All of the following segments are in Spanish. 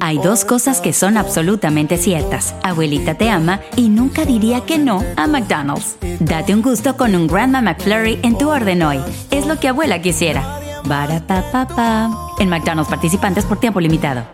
Hay dos cosas que son absolutamente ciertas. Abuelita te ama y nunca diría que no a McDonald's. Date un gusto con un Grandma McFlurry en tu orden hoy. Es lo que abuela quisiera. Barata En McDonald's participantes por tiempo limitado.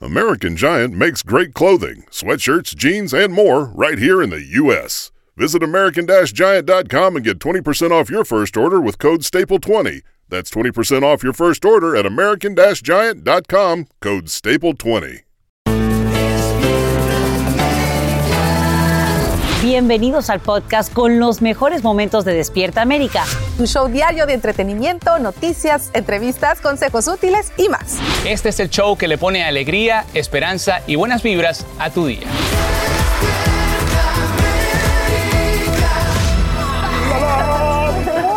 American Giant makes great clothing, sweatshirts, jeans, and more right here in the U.S. Visit American-Giant.com and get 20% off your first order with code STAPLE20. That's 20% off your first order at American-Giant.com, code STAPLE20. Bienvenidos al podcast con los mejores momentos de Despierta América. Un show diario de entretenimiento, noticias, entrevistas, consejos útiles y más. Este es el show que le pone alegría, esperanza y buenas vibras a tu día.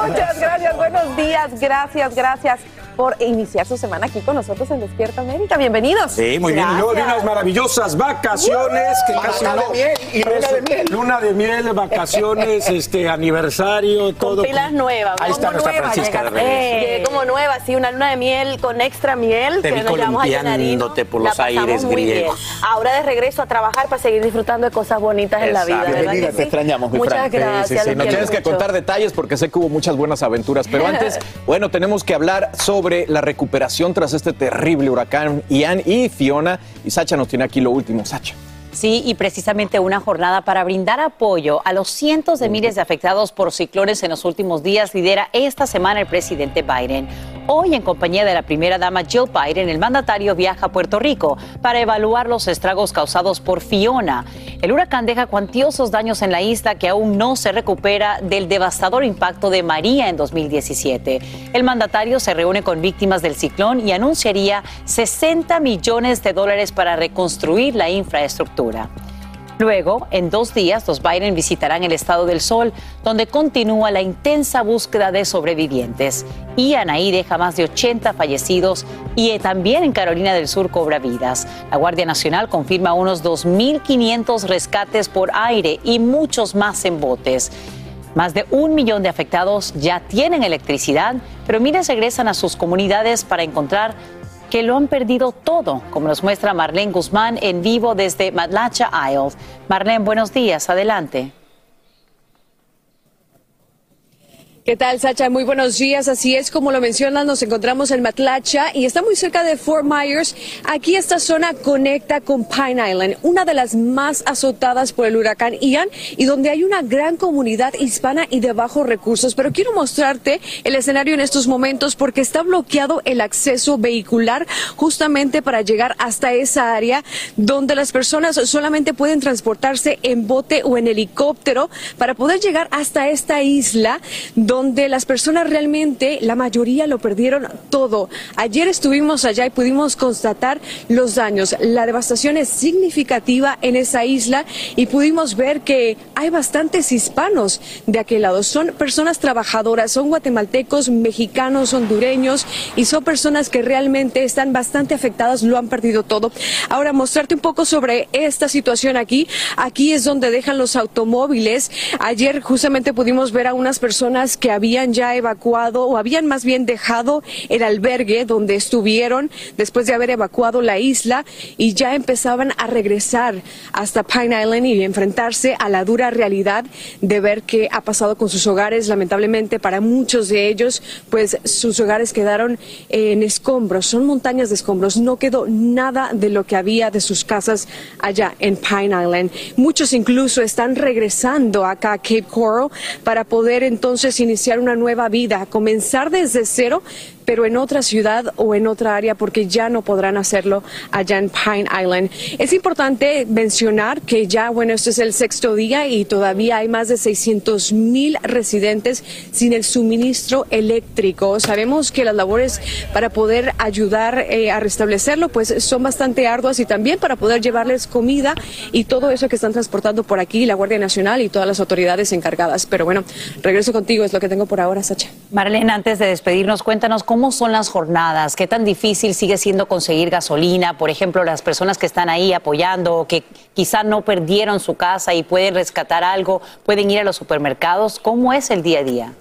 Muchas gracias, buenos días, gracias, gracias por iniciar su semana aquí con nosotros en Despierta América. Bienvenidos. Sí, muy bien. Y luego de unas maravillosas vacaciones que casi luna de miel y luna de miel. Luna de miel, vacaciones, este aniversario, todo. Con pilas nuevas. Ahí está nuestra Francisca de Reyes. como nueva, sí, una luna de miel con extra miel. Te que vi nos llevamos a por los aires muy bien. griegos. Ahora de regreso a trabajar para seguir disfrutando de cosas bonitas en la vida. Exacto. ¿verdad Bienvenida, te sí? extrañamos, mi Muchas gracias. Sí, sí, quiero tienes que contar detalles porque sé que hubo muchas buenas aventuras. Pero antes, bueno, tenemos que hablar sobre la recuperación tras este terrible huracán Ian y Fiona. Y Sacha nos tiene aquí lo último. Sacha. Sí, y precisamente una jornada para brindar apoyo a los cientos de miles de afectados por ciclones en los últimos días lidera esta semana el presidente Biden. Hoy, en compañía de la primera dama Jill Biden, el mandatario viaja a Puerto Rico para evaluar los estragos causados por Fiona. El huracán deja cuantiosos daños en la isla que aún no se recupera del devastador impacto de María en 2017. El mandatario se reúne con víctimas del ciclón y anunciaría 60 millones de dólares para reconstruir la infraestructura. Luego, en dos días, los Biden visitarán el estado del Sol, donde continúa la intensa búsqueda de sobrevivientes. Ian ahí deja más de 80 fallecidos y eh, también en Carolina del Sur cobra vidas. La Guardia Nacional confirma unos 2.500 rescates por aire y muchos más en botes. Más de un millón de afectados ya tienen electricidad, pero miles regresan a sus comunidades para encontrar que lo han perdido todo, como nos muestra Marlene Guzmán en vivo desde Matlacha Isles. Marlene, buenos días, adelante. ¿Qué tal, Sacha? Muy buenos días. Así es, como lo mencionas, nos encontramos en Matlacha y está muy cerca de Fort Myers. Aquí esta zona conecta con Pine Island, una de las más azotadas por el huracán Ian y donde hay una gran comunidad hispana y de bajos recursos. Pero quiero mostrarte el escenario en estos momentos porque está bloqueado el acceso vehicular justamente para llegar hasta esa área donde las personas solamente pueden transportarse en bote o en helicóptero para poder llegar hasta esta isla las personas realmente, la mayoría lo perdieron todo. Ayer estuvimos allá y pudimos constatar los daños. La devastación es significativa en esa isla y pudimos ver que hay bastantes hispanos de aquel lado. Son personas trabajadoras, son guatemaltecos, mexicanos, hondureños y son personas que realmente están bastante afectadas, lo han perdido todo. Ahora, mostrarte un poco sobre esta situación aquí. Aquí es donde dejan los automóviles. Ayer justamente pudimos ver a unas personas que habían ya evacuado o habían más bien dejado el albergue donde estuvieron después de haber evacuado la isla y ya empezaban a regresar hasta Pine Island y enfrentarse a la dura realidad de ver qué ha pasado con sus hogares. Lamentablemente para muchos de ellos, pues sus hogares quedaron en escombros, son montañas de escombros, no quedó nada de lo que había de sus casas allá en Pine Island. Muchos incluso están regresando acá a Cape Coral para poder entonces iniciar una nueva vida, comenzar desde cero, pero en otra ciudad o en otra área porque ya no podrán hacerlo allá en Pine Island. Es importante mencionar que ya, bueno, este es el sexto día y todavía hay más de 600 mil residentes sin el suministro eléctrico. Sabemos que las labores para poder ayudar eh, a restablecerlo pues son bastante arduas y también para poder llevarles comida y todo eso que están transportando por aquí la Guardia Nacional y todas las autoridades encargadas. Pero bueno, regreso contigo, es lo que tengo por ahora, Sacha. Marlene, antes de despedirnos, cuéntanos cómo son las jornadas, qué tan difícil sigue siendo conseguir gasolina, por ejemplo, las personas que están ahí apoyando, que quizá no perdieron su casa y pueden rescatar algo, pueden ir a los supermercados, ¿cómo es el día a día?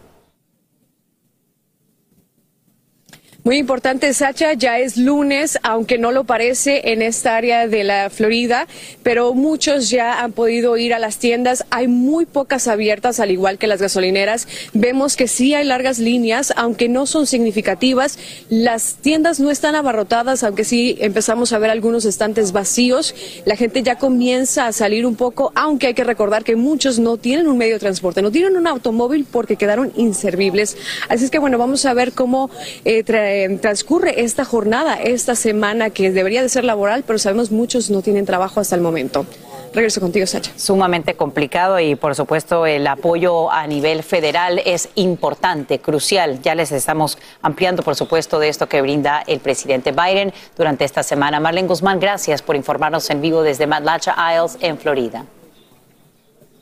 Muy importante, Sacha, ya es lunes, aunque no lo parece en esta área de la Florida, pero muchos ya han podido ir a las tiendas. Hay muy pocas abiertas, al igual que las gasolineras. Vemos que sí hay largas líneas, aunque no son significativas. Las tiendas no están abarrotadas, aunque sí empezamos a ver algunos estantes vacíos. La gente ya comienza a salir un poco, aunque hay que recordar que muchos no tienen un medio de transporte, no tienen un automóvil porque quedaron inservibles. Así es que bueno, vamos a ver cómo eh, eh, transcurre esta jornada, esta semana que debería de ser laboral, pero sabemos muchos no tienen trabajo hasta el momento. Regreso contigo, Sacha. Sumamente complicado y por supuesto el apoyo a nivel federal es importante, crucial. Ya les estamos ampliando, por supuesto, de esto que brinda el presidente Biden durante esta semana. Marlene Guzmán, gracias por informarnos en vivo desde Matlacha Isles, en Florida.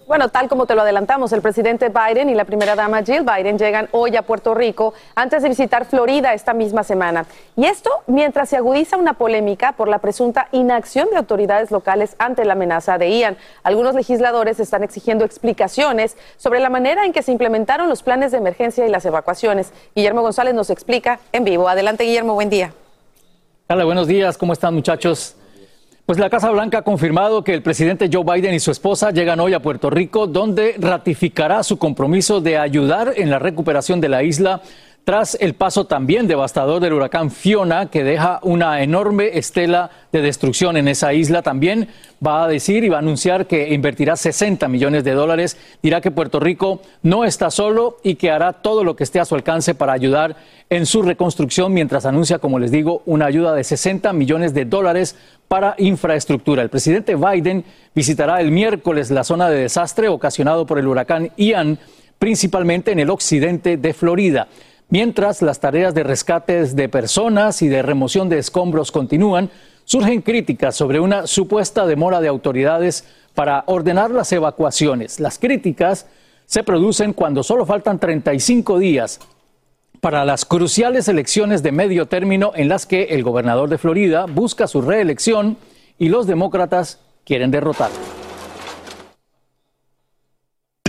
Bueno, tal como te lo adelantamos, el presidente Biden y la primera dama Jill Biden llegan hoy a Puerto Rico antes de visitar Florida esta misma semana. Y esto mientras se agudiza una polémica por la presunta inacción de autoridades locales ante la amenaza de Ian. Algunos legisladores están exigiendo explicaciones sobre la manera en que se implementaron los planes de emergencia y las evacuaciones. Guillermo González nos explica en vivo. Adelante, Guillermo, buen día. Hola, buenos días. ¿Cómo están, muchachos? Pues la Casa Blanca ha confirmado que el presidente Joe Biden y su esposa llegan hoy a Puerto Rico, donde ratificará su compromiso de ayudar en la recuperación de la isla tras el paso también devastador del huracán Fiona, que deja una enorme estela de destrucción en esa isla. También va a decir y va a anunciar que invertirá 60 millones de dólares. Dirá que Puerto Rico no está solo y que hará todo lo que esté a su alcance para ayudar en su reconstrucción, mientras anuncia, como les digo, una ayuda de 60 millones de dólares para infraestructura. El presidente Biden visitará el miércoles la zona de desastre ocasionado por el huracán Ian, principalmente en el occidente de Florida. Mientras las tareas de rescate de personas y de remoción de escombros continúan, surgen críticas sobre una supuesta demora de autoridades para ordenar las evacuaciones. Las críticas se producen cuando solo faltan 35 días para las cruciales elecciones de medio término en las que el gobernador de Florida busca su reelección y los demócratas quieren derrotarlo.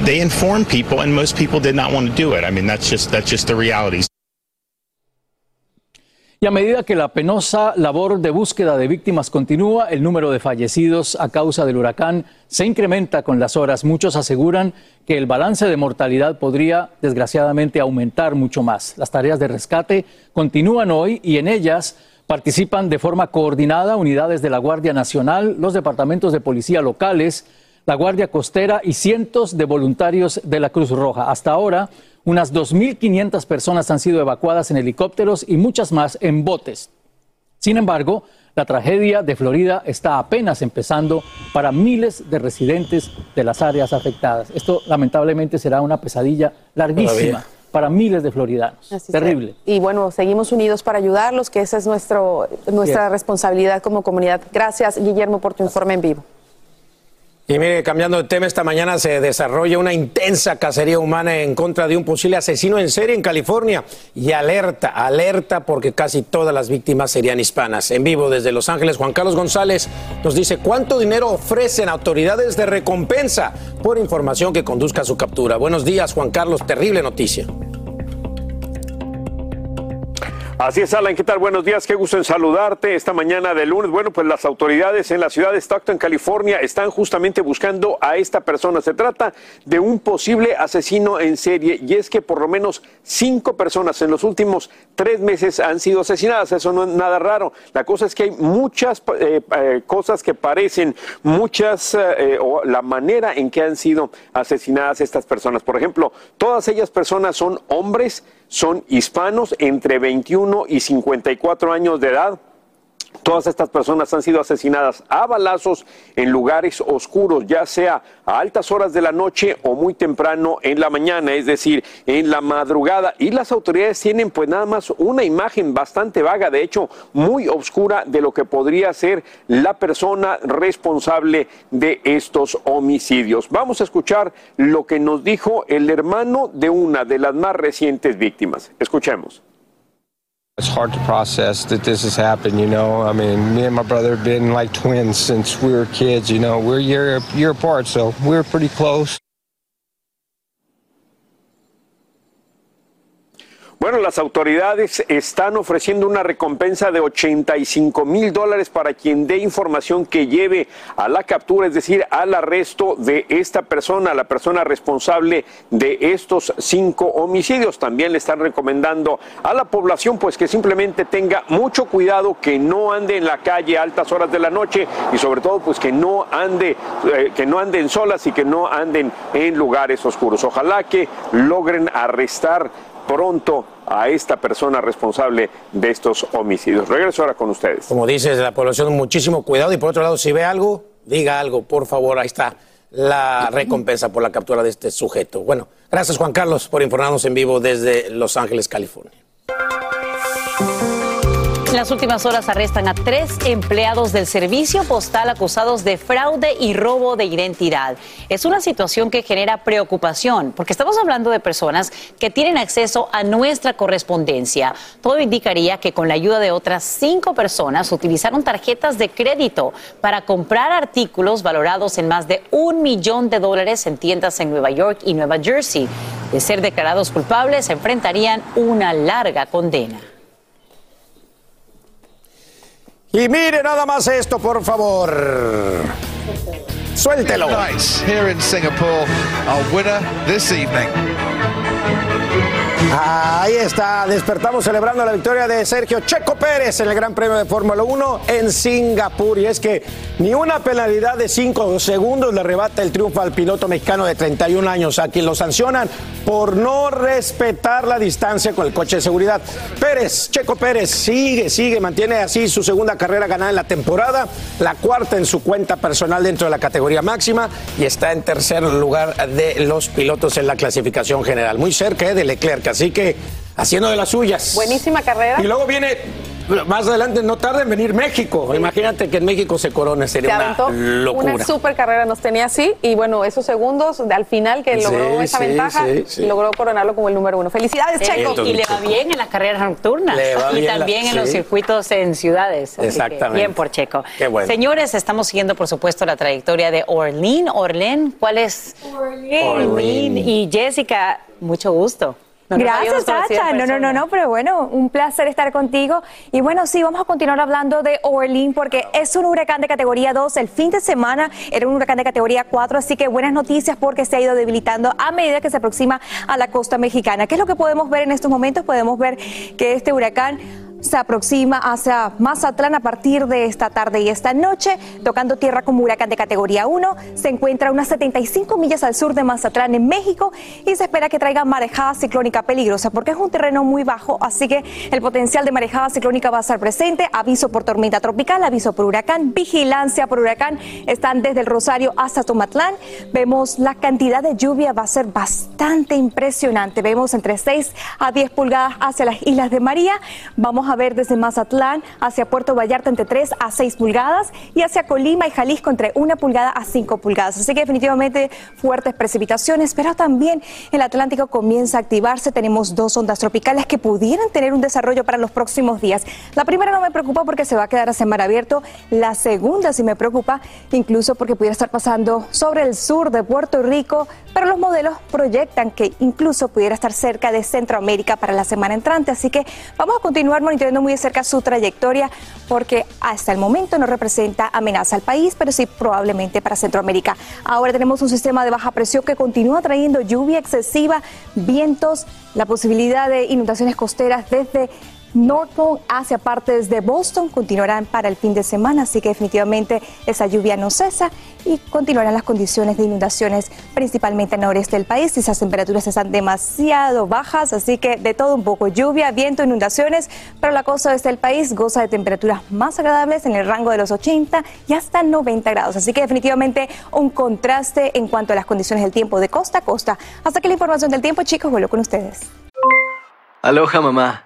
They informed people, and most people did not want to do it. I mean, that's just the reality. Y a medida que la penosa labor de búsqueda de víctimas continúa, el número de fallecidos a causa del huracán se incrementa con las horas. Muchos aseguran que el balance de mortalidad podría, desgraciadamente, aumentar mucho más. Las tareas de rescate continúan hoy y en ellas participan de forma coordinada unidades de la Guardia Nacional, los departamentos de policía locales, la Guardia Costera y cientos de voluntarios de la Cruz Roja. Hasta ahora, unas 2.500 personas han sido evacuadas en helicópteros y muchas más en botes. Sin embargo, la tragedia de Florida está apenas empezando para miles de residentes de las áreas afectadas. Esto lamentablemente será una pesadilla larguísima. para miles de floridanos. Terrible. Y bueno, seguimos unidos para ayudarlos, que esa es nuestro, nuestra responsabilidad como comunidad. Gracias, Guillermo, por tu informe en vivo. Y mire, cambiando de tema, esta mañana se desarrolla una intensa cacería humana en contra de un posible asesino en serie en California. Y alerta, alerta, porque casi todas las víctimas serían hispanas. En vivo desde Los Ángeles, Juan Carlos González nos dice cuánto dinero ofrecen autoridades de recompensa por información que conduzca a su captura. Buenos días, Juan Carlos, terrible noticia. Así es, Alan, ¿qué tal? Buenos días, qué gusto en saludarte esta mañana de lunes. Bueno, pues las autoridades en la ciudad de Stockton, California, están justamente buscando a esta persona. Se trata de un posible asesino en serie y es que por lo menos cinco personas en los últimos tres meses han sido asesinadas. Eso no es nada raro. La cosa es que hay muchas eh, eh, cosas que parecen, muchas, eh, o la manera en que han sido asesinadas estas personas. Por ejemplo, todas ellas personas son hombres son hispanos entre 21 y 54 años de edad. Todas estas personas han sido asesinadas a balazos en lugares oscuros, ya sea a altas horas de la noche o muy temprano en la mañana, es decir, en la madrugada. Y las autoridades tienen pues nada más una imagen bastante vaga, de hecho muy oscura, de lo que podría ser la persona responsable de estos homicidios. Vamos a escuchar lo que nos dijo el hermano de una de las más recientes víctimas. Escuchemos. It's hard to process that this has happened, you know. I mean, me and my brother have been like twins since we were kids, you know. We're a year, year apart, so we're pretty close. Bueno, las autoridades están ofreciendo una recompensa de 85 mil dólares para quien dé información que lleve a la captura, es decir, al arresto de esta persona, la persona responsable de estos cinco homicidios. También le están recomendando a la población pues que simplemente tenga mucho cuidado, que no ande en la calle a altas horas de la noche y sobre todo pues que no ande, eh, que no anden solas y que no anden en lugares oscuros. Ojalá que logren arrestar pronto a esta persona responsable de estos homicidios. Regreso ahora con ustedes. Como dices, la población, muchísimo cuidado. Y por otro lado, si ve algo, diga algo, por favor. Ahí está la recompensa por la captura de este sujeto. Bueno, gracias Juan Carlos por informarnos en vivo desde Los Ángeles, California. En las últimas horas arrestan a tres empleados del servicio postal acusados de fraude y robo de identidad. Es una situación que genera preocupación porque estamos hablando de personas que tienen acceso a nuestra correspondencia. Todo indicaría que con la ayuda de otras cinco personas utilizaron tarjetas de crédito para comprar artículos valorados en más de un millón de dólares en tiendas en Nueva York y Nueva Jersey. De ser declarados culpables, enfrentarían una larga condena. Y mire nada más esto, por favor. Suéltelo. Nice here in Singapore, our winner this evening. Ahí está, despertamos celebrando la victoria de Sergio Checo Pérez en el Gran Premio de Fórmula 1 en Singapur. Y es que ni una penalidad de 5 segundos le arrebata el triunfo al piloto mexicano de 31 años, a quien lo sancionan por no respetar la distancia con el coche de seguridad. Pérez, Checo Pérez, sigue, sigue, mantiene así su segunda carrera ganada en la temporada, la cuarta en su cuenta personal dentro de la categoría máxima y está en tercer lugar de los pilotos en la clasificación general. Muy cerca eh, de Leclerc, así que haciendo de las suyas. Buenísima carrera. Y luego viene más adelante, no tarda en venir México. Imagínate que en México se corone, sería Se aventó una locura. Una super carrera nos tenía así y bueno, esos segundos de- al final que Sí, logró esa sí, ventaja, sí, sí. logró coronarlo como el número uno. Felicidades, Checo. Y le va bien en las carreras nocturnas Le va y la- también en los circuitos en ciudades. Así que Exactamente. bien por Checo. Qué bueno. Señores, estamos siguiendo, por supuesto, la trayectoria de Orlín. Orlén, ¿cuál es? Orlín. Y Jessica, mucho gusto. No Gracias, Sacha. No, no, no, no, pero bueno, un placer estar contigo. Y bueno, sí, vamos a continuar hablando de Orlín porque es un huracán de categoría 2. El fin de semana era un huracán de categoría 4, así que buenas noticias porque se ha ido debilitando a medida que se aproxima a la costa mexicana. ¿Qué es lo que podemos ver en estos momentos? Podemos ver que este huracán se aproxima hacia Mazatlán a partir de esta tarde y esta noche, tocando tierra como huracán de categoría 1. Se encuentra a unas 75 millas al sur de Mazatlán, en México, y se espera que traiga marejada ciclónica peligrosa, porque es un terreno muy bajo, así que el potencial de marejada ciclónica va a estar presente. Aviso por tormenta tropical, aviso por huracán, vigilancia por huracán. Están desde el Rosario hasta Tomatlán. Vemos la cantidad de lluvia va a ser bastante impresionante. Vemos entre 6 a 10 pulgadas hacia las Islas de María. Vamos a ver desde Mazatlán hacia Puerto Vallarta entre 3 a 6 pulgadas y hacia Colima y Jalisco entre 1 pulgada a 5 pulgadas. Así que definitivamente fuertes precipitaciones, pero también el Atlántico comienza a activarse. Tenemos dos ondas tropicales que pudieran tener un desarrollo para los próximos días. La primera no me preocupa porque se va a quedar hacia mar abierto. La segunda sí me preocupa, incluso porque pudiera estar pasando sobre el sur de Puerto Rico, pero los modelos proyectan que incluso pudiera estar cerca de Centroamérica para la semana entrante. Así que vamos a continuar monitoreando muy de cerca su trayectoria porque hasta el momento no representa amenaza al país, pero sí probablemente para Centroamérica. Ahora tenemos un sistema de baja presión que continúa trayendo lluvia excesiva, vientos, la posibilidad de inundaciones costeras desde Norfolk hacia partes de Boston continuarán para el fin de semana, así que definitivamente esa lluvia no cesa y continuarán las condiciones de inundaciones principalmente en el noreste del país. Esas temperaturas están demasiado bajas, así que de todo un poco lluvia, viento, inundaciones, pero la costa oeste del país goza de temperaturas más agradables en el rango de los 80 y hasta 90 grados. Así que definitivamente un contraste en cuanto a las condiciones del tiempo de costa a costa. Hasta que la información del tiempo, chicos, vuelvo con ustedes. Aloha mamá,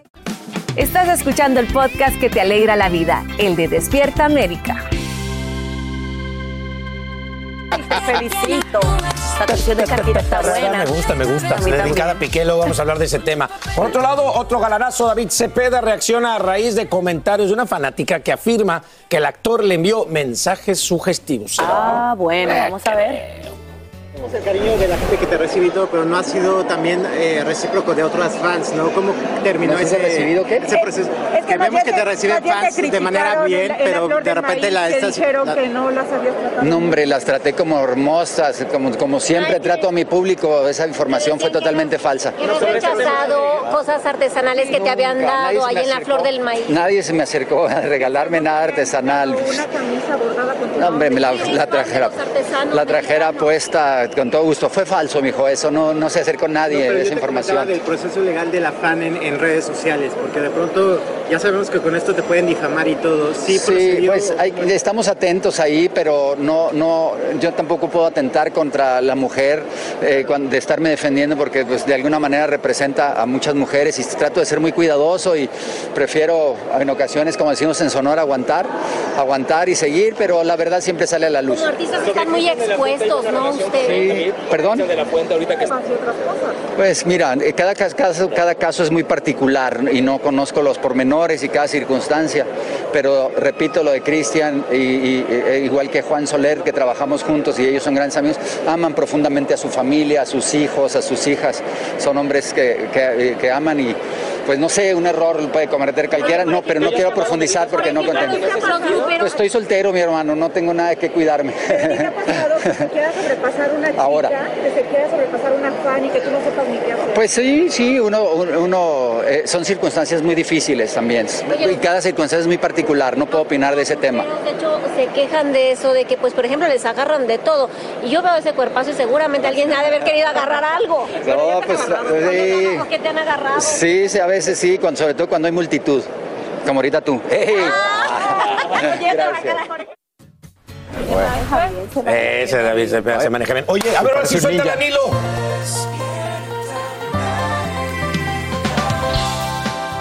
Estás escuchando el podcast que te alegra la vida, el de Despierta América. Te felicito. Esta canción de Shakira está buena. Me gusta, me gusta. A mí En también. cada piqué luego vamos a hablar de ese tema. Por otro lado, otro galanazo, David Cepeda, reacciona a raíz de comentarios de una fanática que afirma que el actor le envió mensajes sugestivos. Ah, bueno, vamos a ver. El cariño de la gente que te ha recibido, pero no ha sido también eh, recíproco de otras fans, ¿no? ¿Cómo terminó ¿No has ese, recibido qué? ese proceso? Es que vemos que te te- reciben te fans de manera bien, la- pero de repente maíz, la estas... dijeron la- que no las habías tratado. No, hombre, las traté como hermosas, como, como siempre trato a mi público. Esa información fue totalmente falsa. ¿No has rechazado cosas artesanales que te habían dado ahí en la flor del maíz? Nadie se me acercó a regalarme nada artesanal. Una camisa bordada con tu No, hombre, me la, trajera, la trajera puesta con todo gusto. Fue falso, mijo, eso no, no se acercó No, nadie, yo esa información. del proceso legal de la fan en, en redes sociales, porque de pronto ya sabemos que con esto te pueden difamar y todo. Sí, Sí, pues hay- estamos atentos ahí, pero no, no, yo tampoco puedo atentar contra la mujer eh, de estarme defendiendo porque pues, de alguna manera representa a muchas mujeres y trato de ser muy cuidadoso y prefiero en ocasiones, como decimos en Sonora, aguantar, aguantar y seguir, pero la verdad siempre sale a la luz. Como artistas están muy expuestos, ¿no? Ustedes. ¿Perdón? de la fuente ahorita que Pues mira, eh, cada caso, cada caso es muy particular y no conozco los pormenores y cada circunstancia, pero repito lo de Cristian, y, e igual que Juan Soler, que trabajamos juntos y ellos son grandes amigos, aman profundamente a su familia, a sus hijos, a sus hijas, son hombres que- que aman y pues no sé, un error lo puede cometer cualquiera, no, pero no quiero profundizar porque no contento. Pues estoy soltero, mi hermano, no tengo nada que cuidarme. Ahora. que se quiera sobrepasar una fan y que tú no sepas ni qué hacer. Pues sí, sí, uno, uno eh, son circunstancias muy difíciles también. Y cada circunstancia es muy particular, no puedo opinar de ese tema. De hecho, se quejan de eso, de que, pues, por ejemplo, les agarran de todo. Y yo veo ese cuerpazo y seguramente alguien ha de haber querido agarrar algo. No, pues sí, ¿Por qué te han agarrado? sí, sí, a veces sí, cuando- sobre todo cuando hay multitud, como ahorita tú. ¡Ey! Gracias. Ese David Cepeda se maneja bien. Oye, a ver, un suelta. Danilo.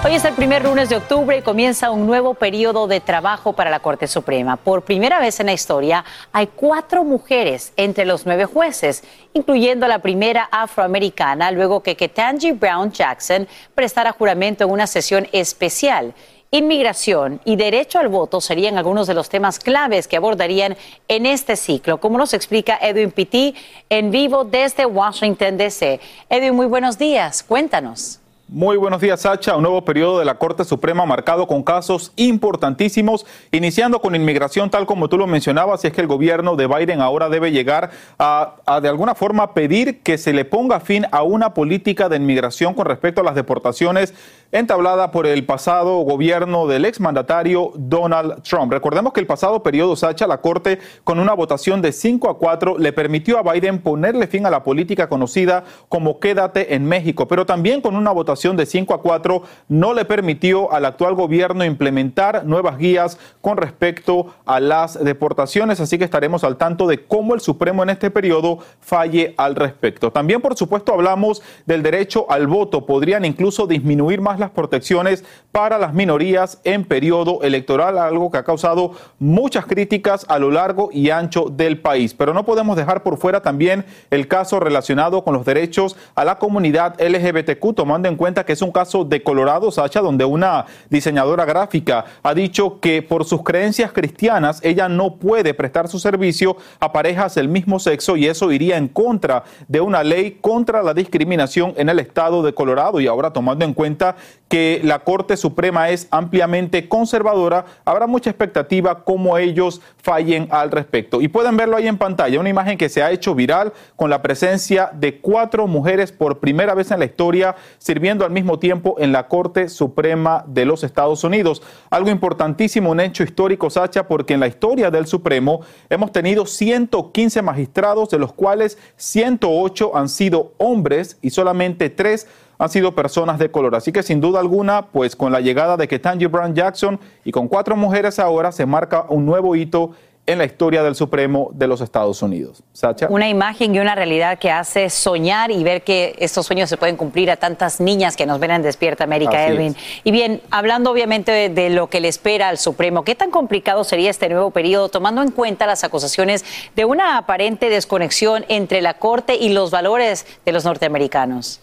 Hoy es el primer lunes de octubre y comienza un nuevo periodo de trabajo para la Corte Suprema. Por primera vez en la historia hay cuatro mujeres entre los nueve jueces, incluyendo la primera afroamericana, luego que Ketanji Brown Jackson prestara juramento en una sesión especial. Inmigración y derecho al voto serían algunos de los temas claves que abordarían en este ciclo, como nos explica Edwin Pitti en vivo desde Washington, D.C. Edwin, muy buenos días. Cuéntanos. Muy buenos días, Sacha. Un nuevo periodo de la Corte Suprema marcado con casos importantísimos, iniciando con inmigración, tal como tú lo mencionabas, y es que el gobierno de Biden ahora debe llegar a, a, de alguna forma pedir que se le ponga fin a una política de inmigración con respecto a las deportaciones entablada por el pasado gobierno del exmandatario Donald Trump. Recordemos que el pasado periodo, Sacha, la Corte, con una votación de 5 a 4, le permitió a Biden ponerle fin a la política conocida como Quédate en México, pero también con una votación de 5 a 4 no le permitió al actual gobierno implementar nuevas guías con respecto a las deportaciones, así que estaremos al tanto de cómo el Supremo en este periodo falle al respecto. También, por supuesto, hablamos del derecho al voto. Podrían incluso disminuir más las protecciones para las minorías en periodo electoral, algo que ha causado muchas críticas a lo largo y ancho del país. Pero no podemos dejar por fuera también el caso relacionado con los derechos a la comunidad LGBTQ, tomando en cuenta que es un caso de Colorado, Sacha, donde una diseñadora gráfica ha dicho que por sus creencias cristianas ella no puede prestar su servicio a parejas del mismo sexo y eso iría en contra de una ley contra la discriminación en el estado de Colorado. Y ahora tomando en cuenta que la Corte Suprema es ampliamente conservadora, habrá mucha expectativa cómo ellos fallen al respecto. Y pueden verlo ahí en pantalla, una imagen que se ha hecho viral con la presencia de cuatro mujeres por primera vez en la historia sirviendo al mismo tiempo en la Corte Suprema de los Estados Unidos. Algo importantísimo, un hecho histórico, Sacha, porque en la historia del Supremo hemos tenido 115 magistrados, de los cuales 108 han sido hombres y solamente tres han sido personas de color. Así que sin duda alguna, pues con la llegada de Ketanji Brown Jackson y con cuatro mujeres ahora se marca un nuevo hito en la historia del Supremo de los Estados Unidos. Sacha. Una imagen y una realidad que hace soñar y ver que estos sueños se pueden cumplir a tantas niñas que nos ven en Despierta América, Así Edwin. es. Y bien, hablando obviamente de, de lo que le espera al Supremo, ¿qué tan complicado sería este nuevo periodo tomando en cuenta las acusaciones de una aparente desconexión entre la Corte y los valores de los norteamericanos?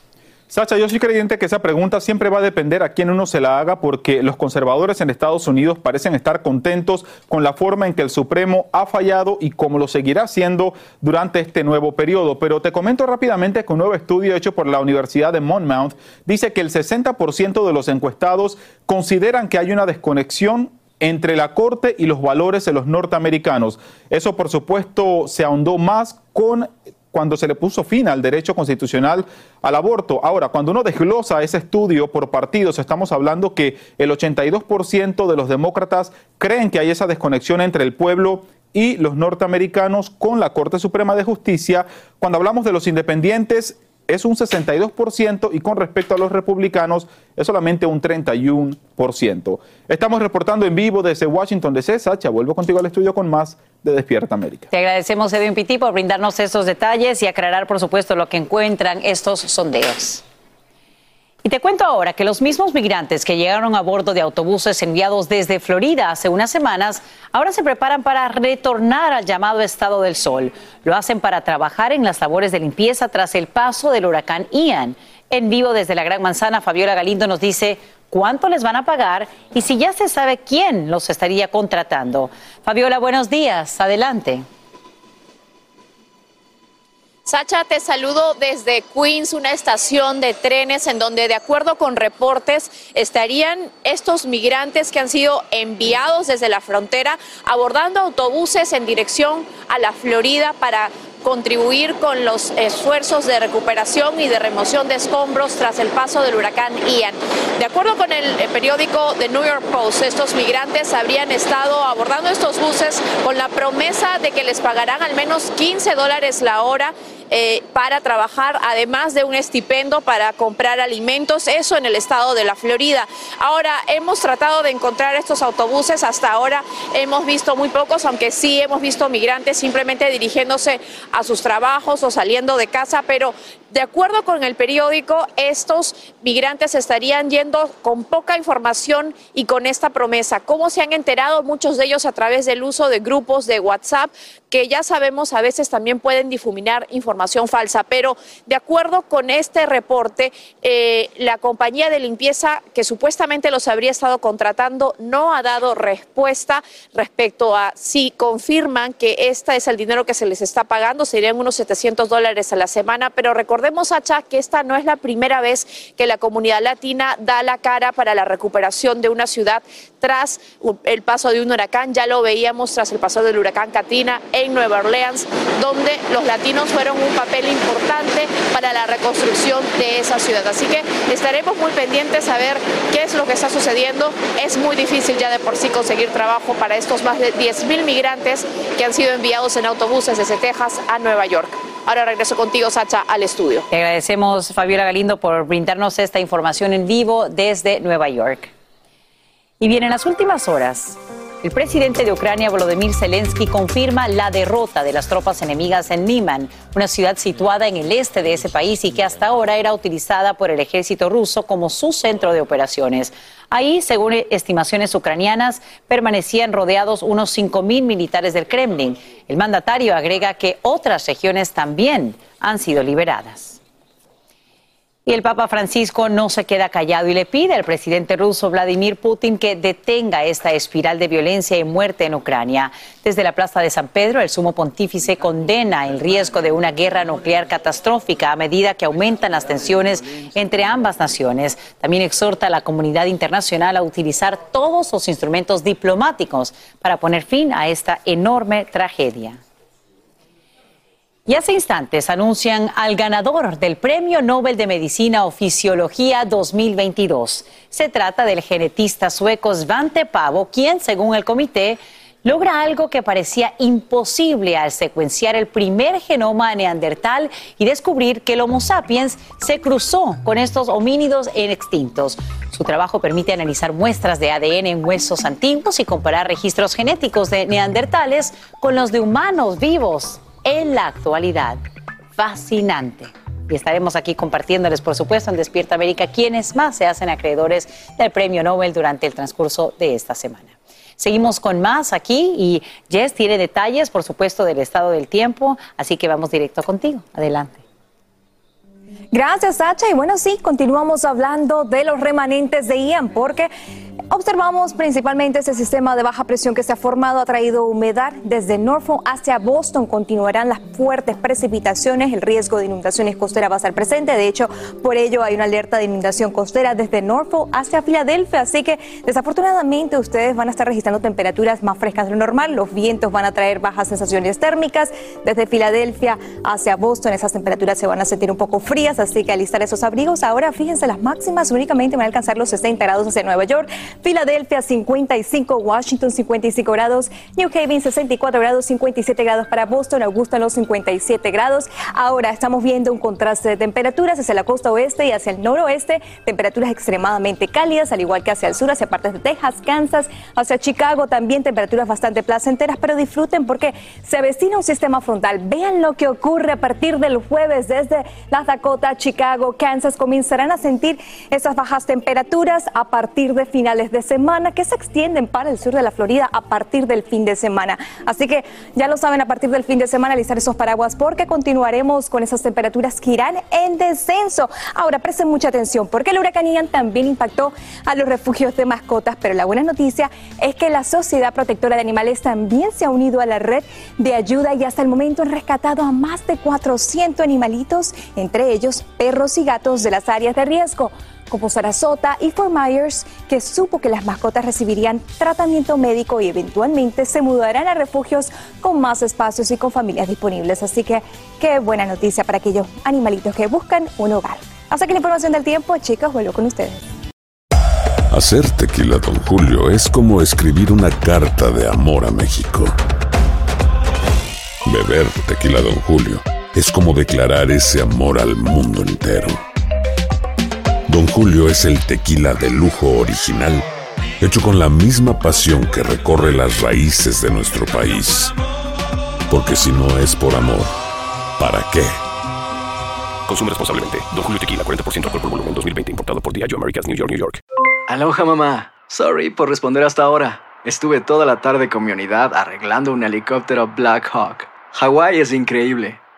Sacha, yo soy creyente que esa pregunta siempre va a depender a quién uno se la haga porque los conservadores en Estados Unidos parecen estar contentos con la forma en que el Supremo ha fallado y cómo lo seguirá haciendo durante este nuevo periodo. Pero te comento rápidamente que un nuevo estudio hecho por la Universidad de Monmouth dice que el 60% de los encuestados consideran que hay una desconexión entre la Corte y los valores de los norteamericanos. Eso, por supuesto, se ahondó más con cuando se le puso fin al derecho constitucional al aborto. Ahora, cuando uno desglosa ese estudio por partidos, estamos hablando que el 82% de los demócratas creen que hay esa desconexión entre el pueblo y los norteamericanos con la Corte Suprema de Justicia. Cuando hablamos de los independientes, es un 62% y con respecto a los republicanos es solamente un 31%. Estamos reportando en vivo desde Washington DC. Sacha, vuelvo contigo al estudio con más de Despierta América. Te agradecemos, Edwin Pitti, por brindarnos estos detalles y aclarar, por supuesto, lo que encuentran estos sondeos. Y te cuento ahora que los mismos migrantes que llegaron a bordo de autobuses enviados desde Florida hace unas semanas, ahora se preparan para retornar al llamado estado del sol. Lo hacen para trabajar en las labores de limpieza tras el paso del huracán Ian. En vivo desde la Gran Manzana, Fabiola Galindo nos dice cuánto les van a pagar y si ya se sabe quién los estaría contratando. Fabiola, buenos días. Adelante. Sacha, te saludo desde Queens, una estación de trenes en donde, de acuerdo con reportes, estarían estos migrantes que han sido enviados desde la frontera abordando autobuses en dirección a la Florida para contribuir con los esfuerzos de recuperación y de remoción de escombros tras el paso del huracán Ian. De acuerdo con el periódico The New York Post, estos migrantes habrían estado abordando estos buses con la promesa de que les pagarán al menos 15 dólares la hora eh, para trabajar, además de un estipendio para comprar alimentos, eso en el estado de la Florida. Ahora, hemos tratado de encontrar estos autobuses, hasta ahora hemos visto muy pocos, aunque sí hemos visto migrantes simplemente dirigiéndose a sus trabajos o saliendo de casa, pero de acuerdo con el periódico, estos migrantes estarían yendo con poca información y con esta promesa. ¿Cómo se han enterado muchos de ellos a través del uso de grupos de WhatsApp que ya sabemos a veces también pueden difuminar información falsa, pero de acuerdo con este reporte, eh, la compañía de limpieza que supuestamente los habría estado contratando no ha dado respuesta respecto a si confirman que este es el dinero que se les está pagando, serían unos 700 dólares a la semana, pero recordemos, Hacha, que esta no es la primera vez que la comunidad latina da la cara para la recuperación de una ciudad tras el paso de un huracán, ya lo veíamos tras el paso del huracán Katrina en Nueva Orleans, donde los latinos fueron un papel importante para la reconstrucción de esa ciudad. Así que estaremos muy pendientes a ver qué es lo que está sucediendo. Es muy difícil ya de por sí conseguir trabajo para estos más de 10.000 migrantes que han sido enviados en autobuses desde Texas a Nueva York. Ahora regreso contigo, Sacha, al estudio. Te agradecemos, Fabiola Galindo, por brindarnos esta información en vivo desde Nueva York. Y bien, en las últimas horas, el presidente de Ucrania, Volodymyr Zelensky, confirma la derrota de las tropas enemigas en Niman, una ciudad situada en el este de ese país y que hasta ahora era utilizada por el ejército ruso como su centro de operaciones. Ahí, según estimaciones ucranianas, permanecían rodeados unos 5.000 militares del Kremlin. El mandatario agrega que otras regiones también han sido liberadas. Y el Papa Francisco no se queda callado y le pide al presidente ruso Vladimir Putin que detenga esta espiral de violencia y muerte en Ucrania. Desde la Plaza de San Pedro, el sumo pontífice condena el riesgo de una guerra nuclear catastrófica a medida que aumentan las tensiones entre ambas naciones. También exhorta a la comunidad internacional a utilizar todos los instrumentos diplomáticos para poner fin a esta enorme tragedia. Y hace instantes anuncian al ganador del Premio Nobel de Medicina o Fisiología 2022. Se trata del genetista sueco Svante Pavo, quien, según el comité, logra algo que parecía imposible al secuenciar el primer genoma neandertal y descubrir que el Homo sapiens se cruzó con estos homínidos extintos. Su trabajo permite analizar muestras de ADN en huesos antiguos y comparar registros genéticos de neandertales con los de humanos vivos en la actualidad. Fascinante. Y estaremos aquí compartiéndoles, por supuesto, en Despierta América, quienes más se hacen acreedores del Premio Nobel durante el transcurso de esta semana. Seguimos con más aquí y Jess tiene detalles, por supuesto, del estado del tiempo, así que vamos directo contigo. Adelante. Gracias, Sacha. Y bueno, sí, continuamos hablando de los remanentes de Ian, porque Observamos principalmente ese sistema de baja presión que se ha formado, ha traído humedad desde Norfolk hacia Boston. Continuarán las fuertes precipitaciones, el riesgo de inundaciones costeras va a estar presente. De hecho, por ello hay una alerta de inundación costera desde Norfolk hacia Filadelfia. Así que desafortunadamente ustedes van a estar registrando temperaturas más frescas de lo normal. Los vientos van a traer bajas sensaciones térmicas. Desde Filadelfia hacia Boston esas temperaturas se van a sentir un poco frías, así que alistar esos abrigos. Ahora fíjense, las máximas únicamente van a alcanzar los 60 grados hacia Nueva York. Filadelfia 55, Washington 55 grados, New Haven 64 grados, 57 grados para Boston, Augusta los 57 grados. Ahora estamos viendo un contraste de temperaturas hacia la costa oeste y hacia el noroeste, temperaturas extremadamente cálidas, al igual que hacia el sur, hacia partes de Texas, Kansas, hacia Chicago también temperaturas bastante placenteras, pero disfruten porque se avecina un sistema frontal. Vean lo que ocurre a partir del jueves desde las Dakota, Chicago, Kansas, comenzarán a sentir esas bajas temperaturas a partir de finales de semana que se extienden para el sur de la Florida a partir del fin de semana. Así que ya lo saben, a partir del fin de semana alistar esos paraguas porque continuaremos con esas temperaturas que irán en descenso. Ahora presten mucha atención porque el huracán Ian también impactó a los refugios de mascotas, pero la buena noticia es que la Sociedad Protectora de Animales también se ha unido a la red de ayuda y hasta el momento han rescatado a más de 400 animalitos, entre ellos perros y gatos de las áreas de riesgo como Sarasota y Fort Myers, que supo que las mascotas recibirían tratamiento médico y eventualmente se mudarán a refugios con más espacios y con familias disponibles. Así que qué buena noticia para aquellos animalitos que buscan un hogar. Hasta que la información del tiempo, chicos, vuelvo con ustedes. Hacer tequila, don Julio, es como escribir una carta de amor a México. Beber tequila, don Julio, es como declarar ese amor al mundo entero. Don Julio es el tequila de lujo original, hecho con la misma pasión que recorre las raíces de nuestro país. Porque si no es por amor, ¿para qué? Consume responsablemente. Don Julio Tequila, 40% alcohol por volumen, 2020. Importado por Diageo Americas, New York, New York. Aloha, mamá. Sorry por responder hasta ahora. Estuve toda la tarde con mi unidad arreglando un helicóptero Black Hawk. Hawái es increíble.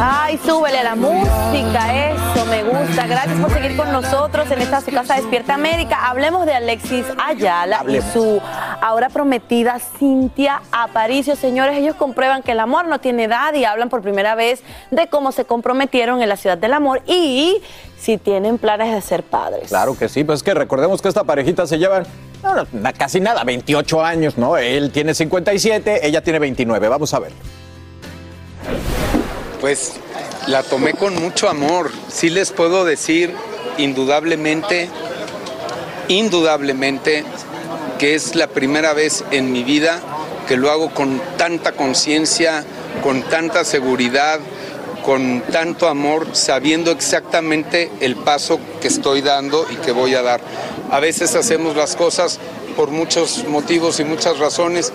Ay, súbele a la música, eso me gusta. Gracias por seguir con nosotros en esta su casa Despierta América. Hablemos de Alexis Ayala y su ahora prometida Cintia Aparicio. Señores, ellos comprueban que el amor no tiene edad y hablan por primera vez de cómo se comprometieron en la ciudad del amor y si tienen planes de ser padres. Claro que sí, pues es que recordemos que esta parejita se llevan no, no, na- casi nada, 28 años, ¿no? Él tiene 57, ella tiene 29. Vamos a ver. Pues la tomé con mucho amor. Sí les puedo decir indudablemente, indudablemente, que es la primera vez en mi vida que lo hago con tanta conciencia, con tanta seguridad, con tanto amor, sabiendo exactamente el paso que estoy dando y que voy a dar. A veces hacemos las cosas por muchos motivos y muchas razones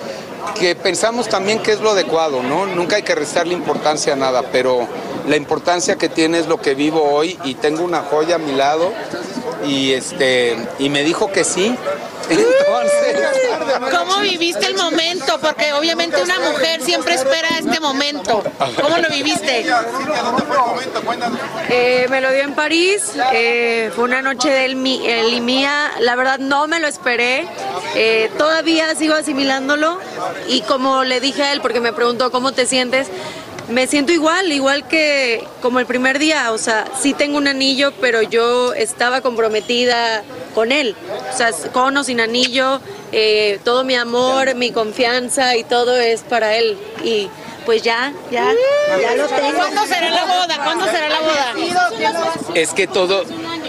que pensamos también que es lo adecuado, ¿no? Nunca hay que restarle importancia a nada, pero la importancia que tiene es lo que vivo hoy y tengo una joya a mi lado y este y me dijo que sí. Entonces, ¿Cómo viviste el momento? Porque obviamente una mujer siempre espera este momento. ¿Cómo lo viviste? Eh, me lo dio en París, eh, fue una noche de él y mía, la verdad no me lo esperé, Eh, todavía sigo asimilándolo y como le dije a él, porque me preguntó cómo te sientes, me siento igual, igual que como el primer día, o sea, sí tengo un anillo, pero yo estaba comprometida con él, o sea, con o sin anillo, eh, todo mi amor, mi confianza y todo es para él y pues ya, ya, ya lo tengo. ¿Cuándo será la boda? ¿Cuándo será la boda? es que todo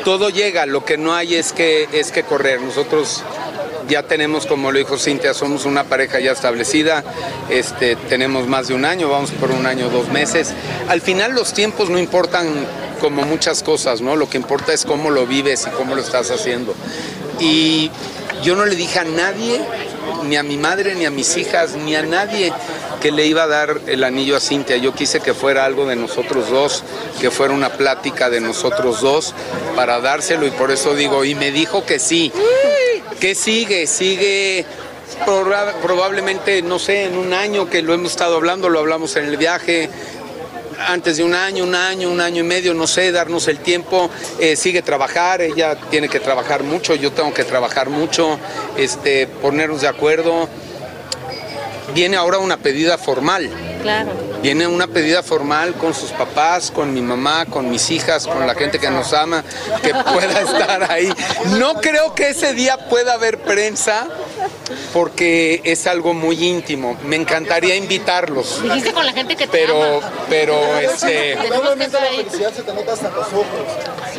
todo llega, lo que no hay es que es que correr. Nosotros ya tenemos, como lo dijo Cintia, somos una pareja ya establecida, este, tenemos más de un año, vamos por un año, dos meses. Al final los tiempos no importan como muchas cosas, ¿no? Lo que importa es cómo lo vives y cómo lo estás haciendo. Y yo no le dije a nadie, ni a mi madre, ni a mis hijas, ni a nadie que le iba a dar el anillo a Cintia. Yo quise que fuera algo de nosotros dos, que fuera una plática de nosotros dos para dárselo y por eso digo, y me dijo que sí. ¿Qué sigue? Sigue proba- probablemente, no sé, en un año que lo hemos estado hablando, lo hablamos en el viaje, antes de un año, un año, un año y medio, no sé, darnos el tiempo, eh, sigue trabajar, ella tiene que trabajar mucho, yo tengo que trabajar mucho, este, ponernos de acuerdo. Viene ahora una pedida formal. Claro. Viene una pedida formal con sus papás, con mi mamá, con mis hijas, con la gente que nos ama, que pueda estar ahí. No creo que ese día pueda haber prensa porque es algo muy íntimo. Me encantaría invitarlos. Dijiste con la gente que te Pero, ama. pero este, Tenemos que estar ahí. se te nota hasta los ojos.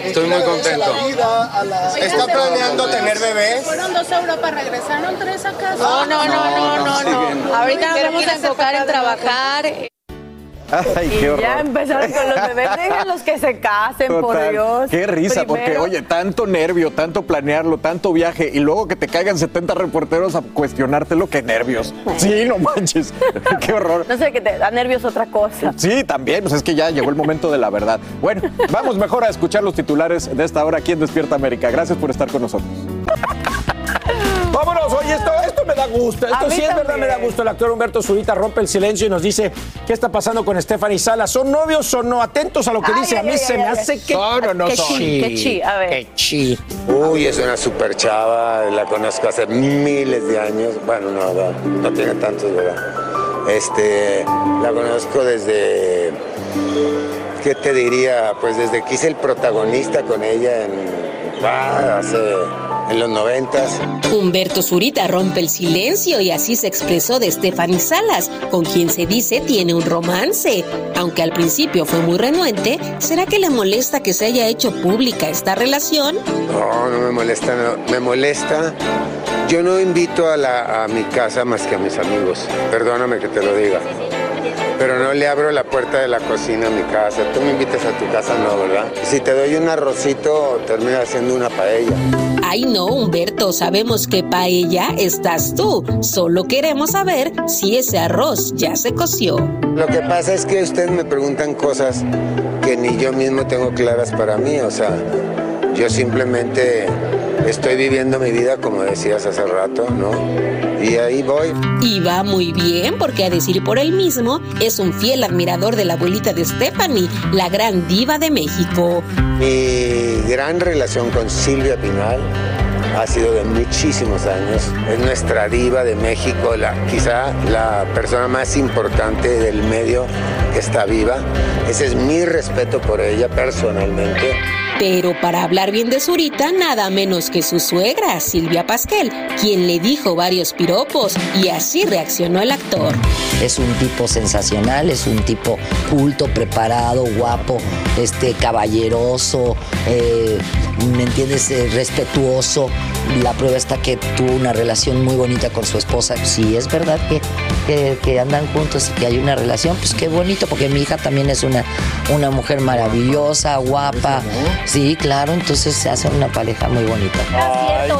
Estoy muy contento. ¿Está planeando tener bebés? Fueron dos a Europa, regresaron tres a casa. No, no, no, no, no. Ahorita nos vamos a enfocar en trabajar. Ay, qué horror. Ya empezaron con los bebés, déjenlos que se casen, por. Dios. Qué risa, porque oye, tanto nervio, tanto planearlo, tanto viaje y luego que te caigan 70 reporteros a cuestionártelo, qué nervios. Sí, no manches. qué horror. No sé, que te da nervios otra cosa. Sí, también, pues es que ya llegó el momento de la verdad. Bueno, vamos mejor a escuchar los titulares de esta hora aquí en Despierta América. Gracias por estar con nosotros. Vámonos, oye, esto, esto me da gusto. A Esto mí sí es verdad, me da gusto. El actor Humberto Zurita rompe el silencio y nos dice qué está pasando con Stephanie Salas. ¿Son novios o no? Atentos a lo que Ay, dice. A mí ay, se ay, me ay. hace que. Son o no Qué son. chi, qué chi, a ver. Qué chi. Uy, es una super chava, la conozco hace miles de años. Bueno, no, no, no tiene tantos, ¿verdad? Este, la conozco desde, ¿qué te diría? Pues desde que hice el protagonista con ella en, ah, hace en los noventas. Humberto Zurita rompe el silencio y así se expresó de Stephanie Salas, con quien se dice tiene un romance. Aunque al principio fue muy renuente, ¿será que le molesta que se haya hecho pública esta relación? No, no me molesta, no. me molesta. Yo no invito a, la, a mi casa más que a mis amigos. Perdóname que te lo diga. Pero no le abro la puerta de la cocina a mi casa. Tú me invitas a tu casa, no, ¿verdad? Si te doy un arrocito, termina haciendo una paella. Ay no, Humberto, sabemos que paella estás tú. Solo queremos saber si ese arroz ya se coció. Lo que pasa es que ustedes me preguntan cosas que ni yo mismo tengo claras para mí. O sea, yo simplemente estoy viviendo mi vida como decías hace rato, ¿no? Y ahí voy. Y va muy bien, porque a decir por él mismo, es un fiel admirador de la abuelita de Stephanie, la gran diva de México. Mi gran relación con Silvia Pinal ha sido de muchísimos años. Es nuestra diva de México, la, quizá la persona más importante del medio que está viva. Ese es mi respeto por ella personalmente. Pero para hablar bien de Zurita, nada menos que su suegra, Silvia Pasquel, quien le dijo varios piropos y así reaccionó el actor. Es un tipo sensacional, es un tipo culto, preparado, guapo, este, caballeroso, eh, ¿me entiendes? Eh, respetuoso. La prueba está que tuvo una relación muy bonita con su esposa. Si es verdad que, que, que andan juntos y que hay una relación, pues qué bonito, porque mi hija también es una, una mujer maravillosa, guapa. Sí, claro, entonces se hace una pareja muy bonita. Ay,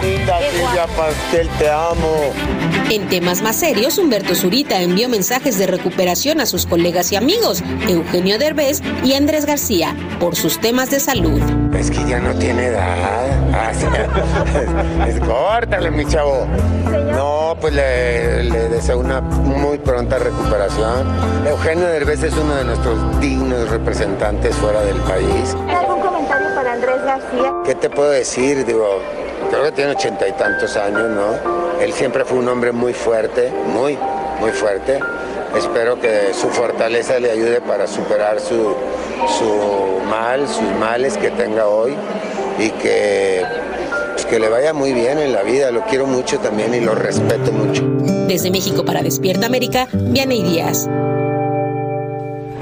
qué linda Pastel, te amo. En temas más serios, Humberto Zurita envió mensajes de recuperación a sus colegas y amigos, Eugenio Derbez y Andrés García, por sus temas de salud. Es que ya no tiene edad. Ah, sí. Es, córtale, mi chavo. No, pues le, le deseo una muy pronta recuperación. Eugenio Derbez es uno de nuestros dignos representantes fuera del país. ¿Algún comentario para Andrés García? ¿Qué te puedo decir? Digo, creo que tiene ochenta y tantos años, ¿no? Él siempre fue un hombre muy fuerte, muy, muy fuerte. Espero que su fortaleza le ayude para superar su, su mal, sus males que tenga hoy y que, pues, que le vaya muy bien en la vida. Lo quiero mucho también y lo respeto mucho. Desde México para Despierta América, Vianey Díaz.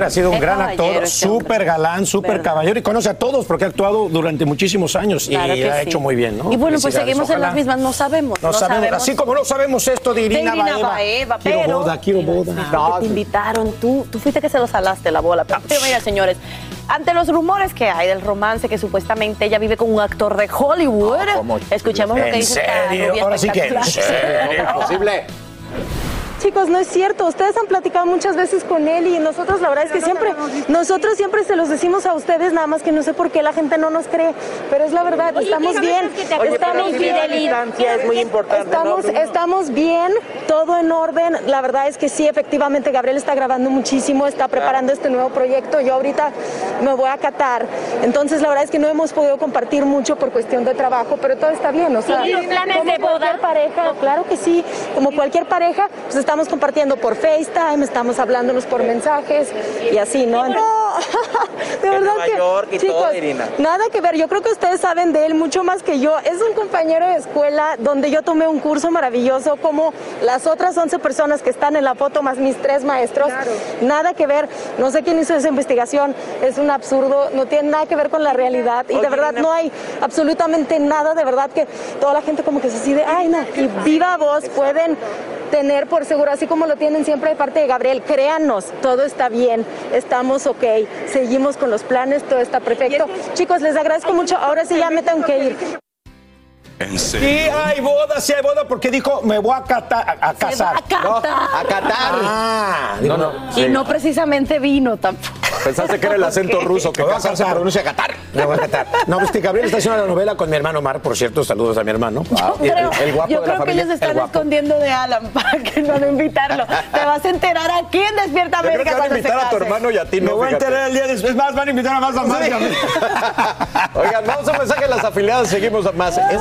Ha sido un gran actor, este súper galán, súper caballero y conoce a todos porque ha actuado durante muchísimos años Claro y ha sí. hecho muy bien, ¿no? Y bueno, pues seguimos en las mismas, no sabemos. No, sabemos, así como no sabemos esto de De Irina, Irina Baeva. Baeva, quiero pero- boda, quiero boda. No, te invitaron, tú, tú fuiste que se los alaste la bola. Pero, pero mira, señores, ante los rumores que hay del romance que supuestamente ella vive con un actor de Hollywood, escuchemos lo que ¿En dice esta serio? Ahora sí que, ¿en. Chicos, no es cierto. Ustedes han platicado muchas veces con él y nosotros la verdad es que siempre, nosotros siempre se los decimos a ustedes, nada más que no sé por qué la gente no nos cree, pero es la verdad, estamos bien, estamos es muy importante. Estamos, estamos bien, todo en orden. La verdad es que sí, efectivamente, Gabriel está grabando muchísimo, está preparando este nuevo proyecto. Yo ahorita me voy a Qatar. Entonces, la verdad es que no hemos podido compartir mucho por cuestión de trabajo, pero todo está bien. O sea, ¿Tienen planes como de boda? pareja, claro que sí. Como cualquier pareja, pues estamos compartiendo por FaceTime, estamos hablándonos por mensajes y así, ¿no? No, de verdad Nueva que, York y chicos, todo, Irina. nada que ver. Yo creo que ustedes saben de él mucho más que yo. Es un compañero de escuela donde yo tomé un curso maravilloso, como las otras 11 personas que están en la foto, más mis tres maestros. Nada que ver. No sé quién hizo esa investigación. Es un absurdo. No tiene nada que ver con la realidad. Y de verdad Irina. no hay absolutamente nada. De verdad que toda la gente como que se decide, ay, no. Y viva voz pueden tener por seguro, así como lo tienen siempre de parte de Gabriel. Créanos, todo está bien, estamos ok, seguimos con los planes, todo está perfecto. Chicos, les agradezco mucho. Ahora sí ya me tengo que ir. ¿En Sí hay boda, sí hay boda porque dijo me voy a, cata- a, a casar. va a Qatar. No, a Qatar. Ah, digo, No, no. Y Sí. no precisamente vino tampoco. Pensaste que era el acento ruso, que Me voy a casar pronuncia Qatar. Me voy a Qatar. No, pues que Gabriel está haciendo la novela con mi hermano Mar, por cierto, saludos a mi hermano. Y el- Creo- el guapo yo de la creo que familia, ellos están el escondiendo de Alan para que no lo invitarlo. Te vas a enterar aquí en Despierta Yo creo América que van a invitar a tu hermano y a ti, Me no, voy a enterar el día después. Es más, van a invitar a más a Mar. a. Oigan, vamos a un mensaje a las afiliadas, seguimos más. Me Es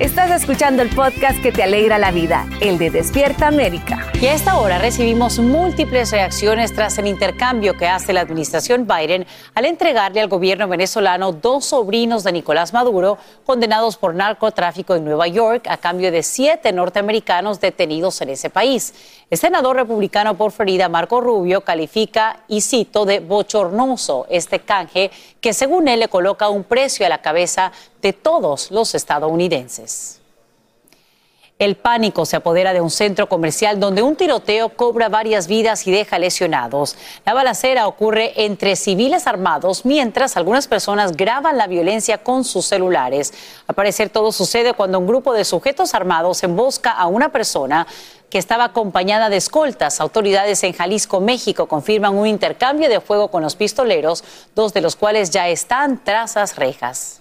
Estás escuchando el podcast que te alegra la vida, el de Despierta América. Y a esta hora recibimos múltiples reacciones tras el intercambio que hace la administración Biden al entregarle al gobierno venezolano dos sobrinos de Nicolás Maduro condenados por narcotráfico en Nueva York a cambio de siete norteamericanos detenidos en ese país. El senador republicano por Florida, Marco Rubio, califica, y cito, de bochornoso este canje que según él le coloca un precio a la cabeza de todos los estadounidenses. El pánico se apodera de un centro comercial donde un tiroteo cobra varias vidas y deja lesionados. La balacera ocurre entre civiles armados mientras algunas personas graban la violencia con sus celulares. Al parecer todo sucede cuando un grupo de sujetos armados embosca a una persona que estaba acompañada de escoltas. Autoridades en Jalisco, México, confirman un intercambio de fuego con los pistoleros, dos de los cuales ya están tras las rejas.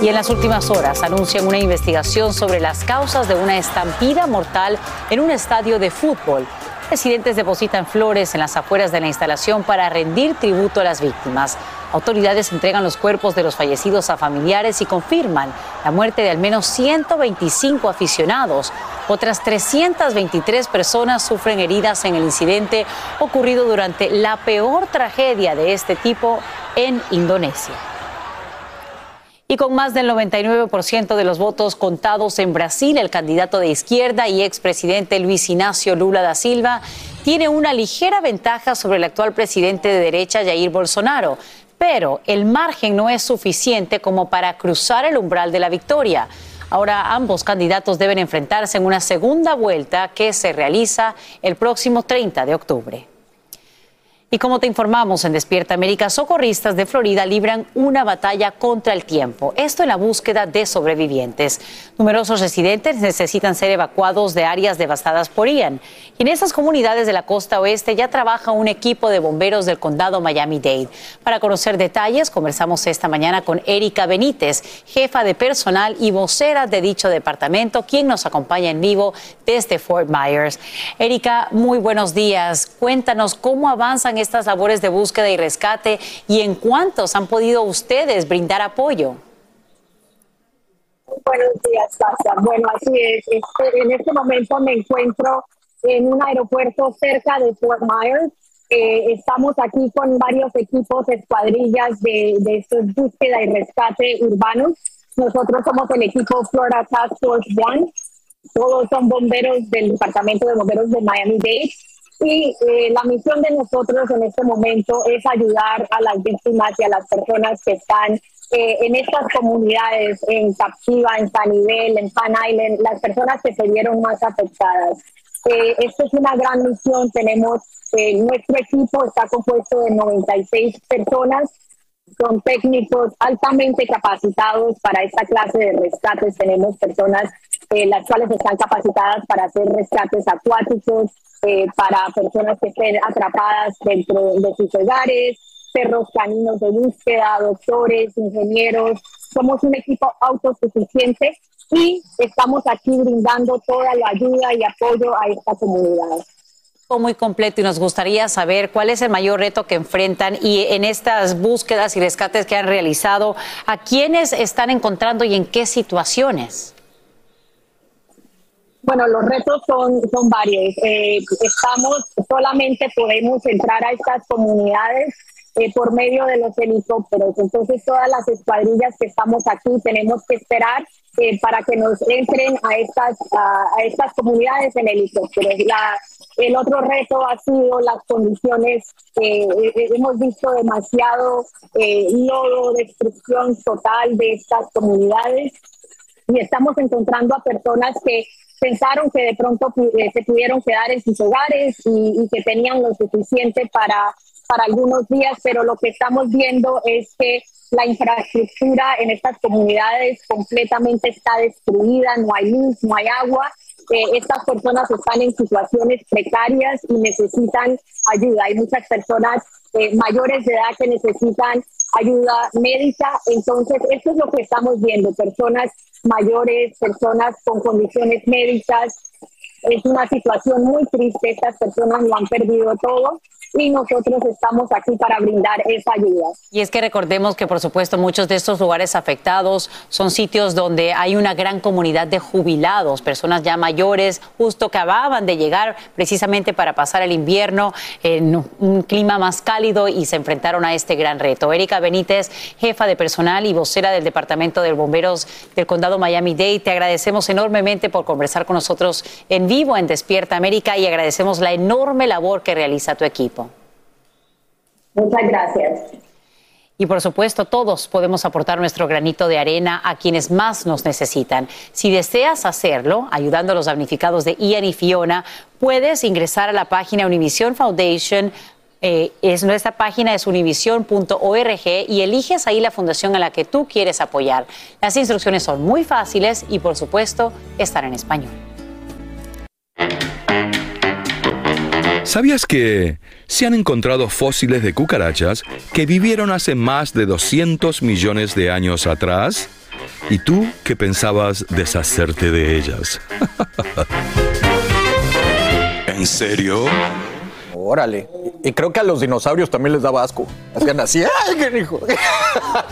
Y en las últimas horas anuncian una investigación sobre las causas de una estampida mortal en un estadio de fútbol. Residentes depositan flores en las afueras de la instalación para rendir tributo a las víctimas. Autoridades entregan los cuerpos de los fallecidos a familiares y confirman la muerte de al menos 125 aficionados. Otras 323 personas sufren heridas en el incidente ocurrido durante la peor tragedia de este tipo en Indonesia. Y con más del 99% de los votos contados en Brasil, el candidato de izquierda y expresidente Luis Ignacio Lula da Silva tiene una ligera ventaja sobre el actual presidente de derecha Jair Bolsonaro. Pero el margen no es suficiente como para cruzar el umbral de la victoria. Ahora ambos candidatos deben enfrentarse en una segunda vuelta que se realiza el próximo 30 de octubre. Y como te informamos en Despierta América, socorristas de Florida libran una batalla contra el tiempo. Esto en la búsqueda de sobrevivientes. Numerosos residentes necesitan ser evacuados de áreas devastadas por Ian. Y en esas comunidades de la costa oeste ya trabaja un equipo de bomberos del condado Miami-Dade. Para conocer detalles, conversamos esta mañana con Erika Benítez, jefa de personal y vocera de dicho departamento, quien nos acompaña en vivo desde Fort Myers. Erika, muy buenos días. Cuéntanos cómo avanzan estas labores de búsqueda y rescate y en cuántos han podido ustedes brindar apoyo. Buenos días, Sasha. Bueno, así es. Este, en este momento me encuentro en un aeropuerto cerca de Fort Myers. Eh, estamos aquí con varios equipos, escuadrillas de, de estos búsqueda y rescate urbanos. Nosotros somos el equipo Florida Task Force One. Todos son bomberos del Departamento de Bomberos de Miami-Dade. Y eh, la misión de nosotros en este momento es ayudar a las víctimas y a las personas que están eh, en estas comunidades, en Captiva, en Sanibel, en Pan Island, las personas que se vieron más afectadas. Eh, esto es una gran misión. Tenemos, eh, nuestro equipo está compuesto de 96 personas. Son técnicos altamente capacitados para esta clase de rescates. Tenemos personas eh, las cuales están capacitadas para hacer rescates acuáticos, eh, para personas que estén atrapadas dentro de sus hogares, perros caninos de búsqueda, doctores, ingenieros. Somos un equipo autosuficiente y estamos aquí brindando toda la ayuda y apoyo a esta comunidad. muy completo y nos gustaría saber cuál es el mayor reto que enfrentan y en estas búsquedas y rescates que han realizado, a quiénes están encontrando y en qué situaciones. Bueno, los retos son, son varios. Eh, estamos, solamente podemos entrar a estas comunidades eh, por medio de los helicópteros. Entonces, todas las escuadrillas que estamos aquí tenemos que esperar eh, para que nos entren a estas, a, estas comunidades en helicópteros. La, el otro reto ha sido las condiciones. Eh, hemos visto demasiado lodo, destrucción total de estas comunidades y estamos encontrando a personas que pensaron que de pronto eh, se pudieron quedar en sus hogares y, que tenían lo suficiente para, para algunos días, pero lo que estamos viendo es que la infraestructura en estas comunidades completamente está destruida, no hay luz, no hay agua. Eh, estas personas están en situaciones precarias y necesitan ayuda. Hay muchas personas eh, mayores de edad que necesitan ayuda médica. Entonces, esto es lo que estamos viendo, personas mayores, personas con condiciones médicas. Es una situación muy triste, estas personas lo han perdido todo y nosotros estamos aquí para brindar esa ayuda. Y es que recordemos que, por supuesto, muchos de estos lugares afectados son sitios donde hay una gran comunidad de jubilados, personas ya mayores, justo que acababan de llegar precisamente para pasar el invierno en un clima más cálido y se enfrentaron a este gran reto. Erika Benítez, jefa de personal y vocera del Departamento de Bomberos del Condado Miami-Dade, te agradecemos enormemente por conversar con nosotros en vivo en Despierta América y agradecemos la enorme labor que realiza tu equipo. Muchas gracias. Y por supuesto, todos podemos aportar nuestro granito de arena a quienes más nos necesitan. Si deseas hacerlo, ayudando a los damnificados de Ian y Fiona, puedes ingresar a la página Univision Foundation. Eh, es, nuestra página es univision.org y eliges ahí la fundación a la que tú quieres apoyar. Las instrucciones son muy fáciles y, por supuesto, están en español. ¿Sabías que se han encontrado fósiles de cucarachas que vivieron hace más de 200 millones de años atrás? ¿Y tú qué pensabas deshacerte de ellas? ¿En serio? Órale. Y creo que a los dinosaurios también les daba asco. Hacían así, ¡ay, canijo!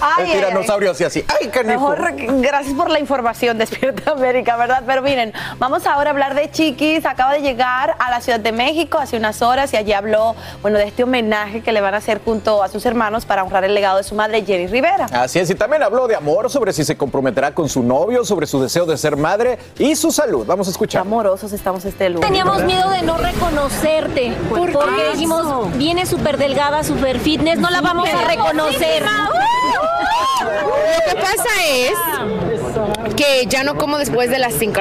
Ay, El tiranosaurio hacía así, ¡ay, canijo! Mejor, gracias por la información, Despierta América, ¿verdad? Pero miren, vamos ahora a hablar de Chiquis. Acaba de llegar a la Ciudad de México hace unas horas y allí habló, bueno, de este homenaje que le van a hacer junto a sus hermanos para honrar el legado de su madre, Jenny Rivera. Así es, y también habló de amor, sobre si se comprometerá con su novio, sobre su deseo de ser madre y su salud. Vamos a escuchar. Amorosos estamos este lunes. Teníamos miedo de no reconocerte. ¿Por porque qué dijimos, viene súper delgada, súper fitness, no la vamos a reconocer. Lo que pasa es que ya no como después de las 5.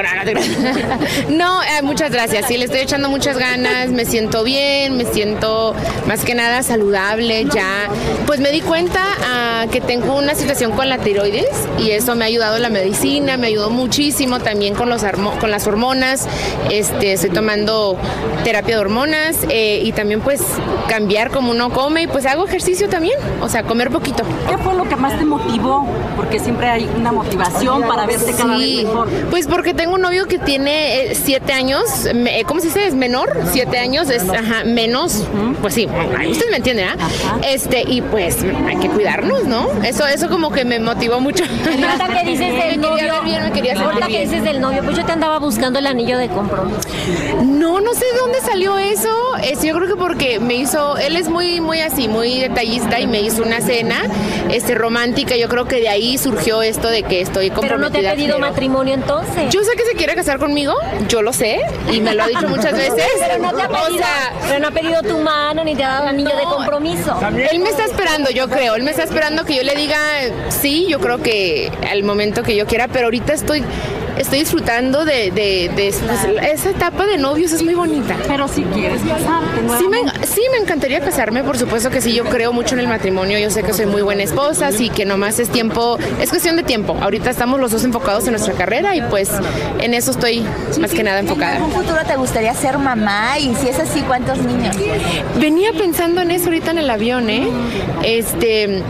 No, eh, muchas gracias. Sí, le estoy echando muchas ganas. Me siento bien, me siento más que nada saludable ya. Pues me di cuenta ah, que tengo una situación con la tiroides y eso me ha ayudado la medicina, me ayudó muchísimo también con, los con las hormonas. Este, estoy tomando terapia de hormonas eh, y también pues cambiar como uno come y pues hago ejercicio también, o sea, comer poquito. ¿Qué fue lo que más te motivó? Porque siempre hay una motivación para verte cada Sí, vez mejor. pues porque tengo un novio que tiene eh, siete años, eh, ¿cómo se dice? Es menor, siete años, es ajá, menos, pues sí, ustedes me entienden, ¿ah? Este, y pues hay que cuidarnos, ¿no? Eso, eso como que me motivó mucho. Ahorita que dices Me del novio, ahorita que dices del novio, pues yo te andaba buscando el anillo de compromiso. No, no sé de dónde salió eso. Es, yo creo que porque me hizo, él es muy, muy así, muy detallista y me hizo una cena, este, romántica. Yo creo que de ahí surgió esto de que estoy comprometida. No pedido matrimonio entonces. Yo sé que se quiere casar conmigo, yo lo sé y me lo ha dicho muchas veces. Pero no te ha O pedido, sea, pero no ha pedido tu mano ni te ha dado anillo de compromiso. él me está esperando, yo creo. Él me está esperando que yo le diga sí, yo creo que al momento que yo quiera, pero ahorita estoy, estoy disfrutando de, de- de- pues, esa etapa de novios, es muy bonita. Pero si quieres casarte, Sí me, sí, me encantaría casarme, por supuesto que sí, yo creo mucho en el matrimonio, yo sé que soy muy buena esposa, así que nomás es tiempo, es cuestión de tiempo. Ahorita estamos los dos enfocados en nuestra carrera y pues en eso estoy más que nada enfocada. ¿En un futuro te gustaría ser mamá? Y si es así, ¿cuántos niños? Venía pensando en eso ahorita en el avión, ¿eh? Este.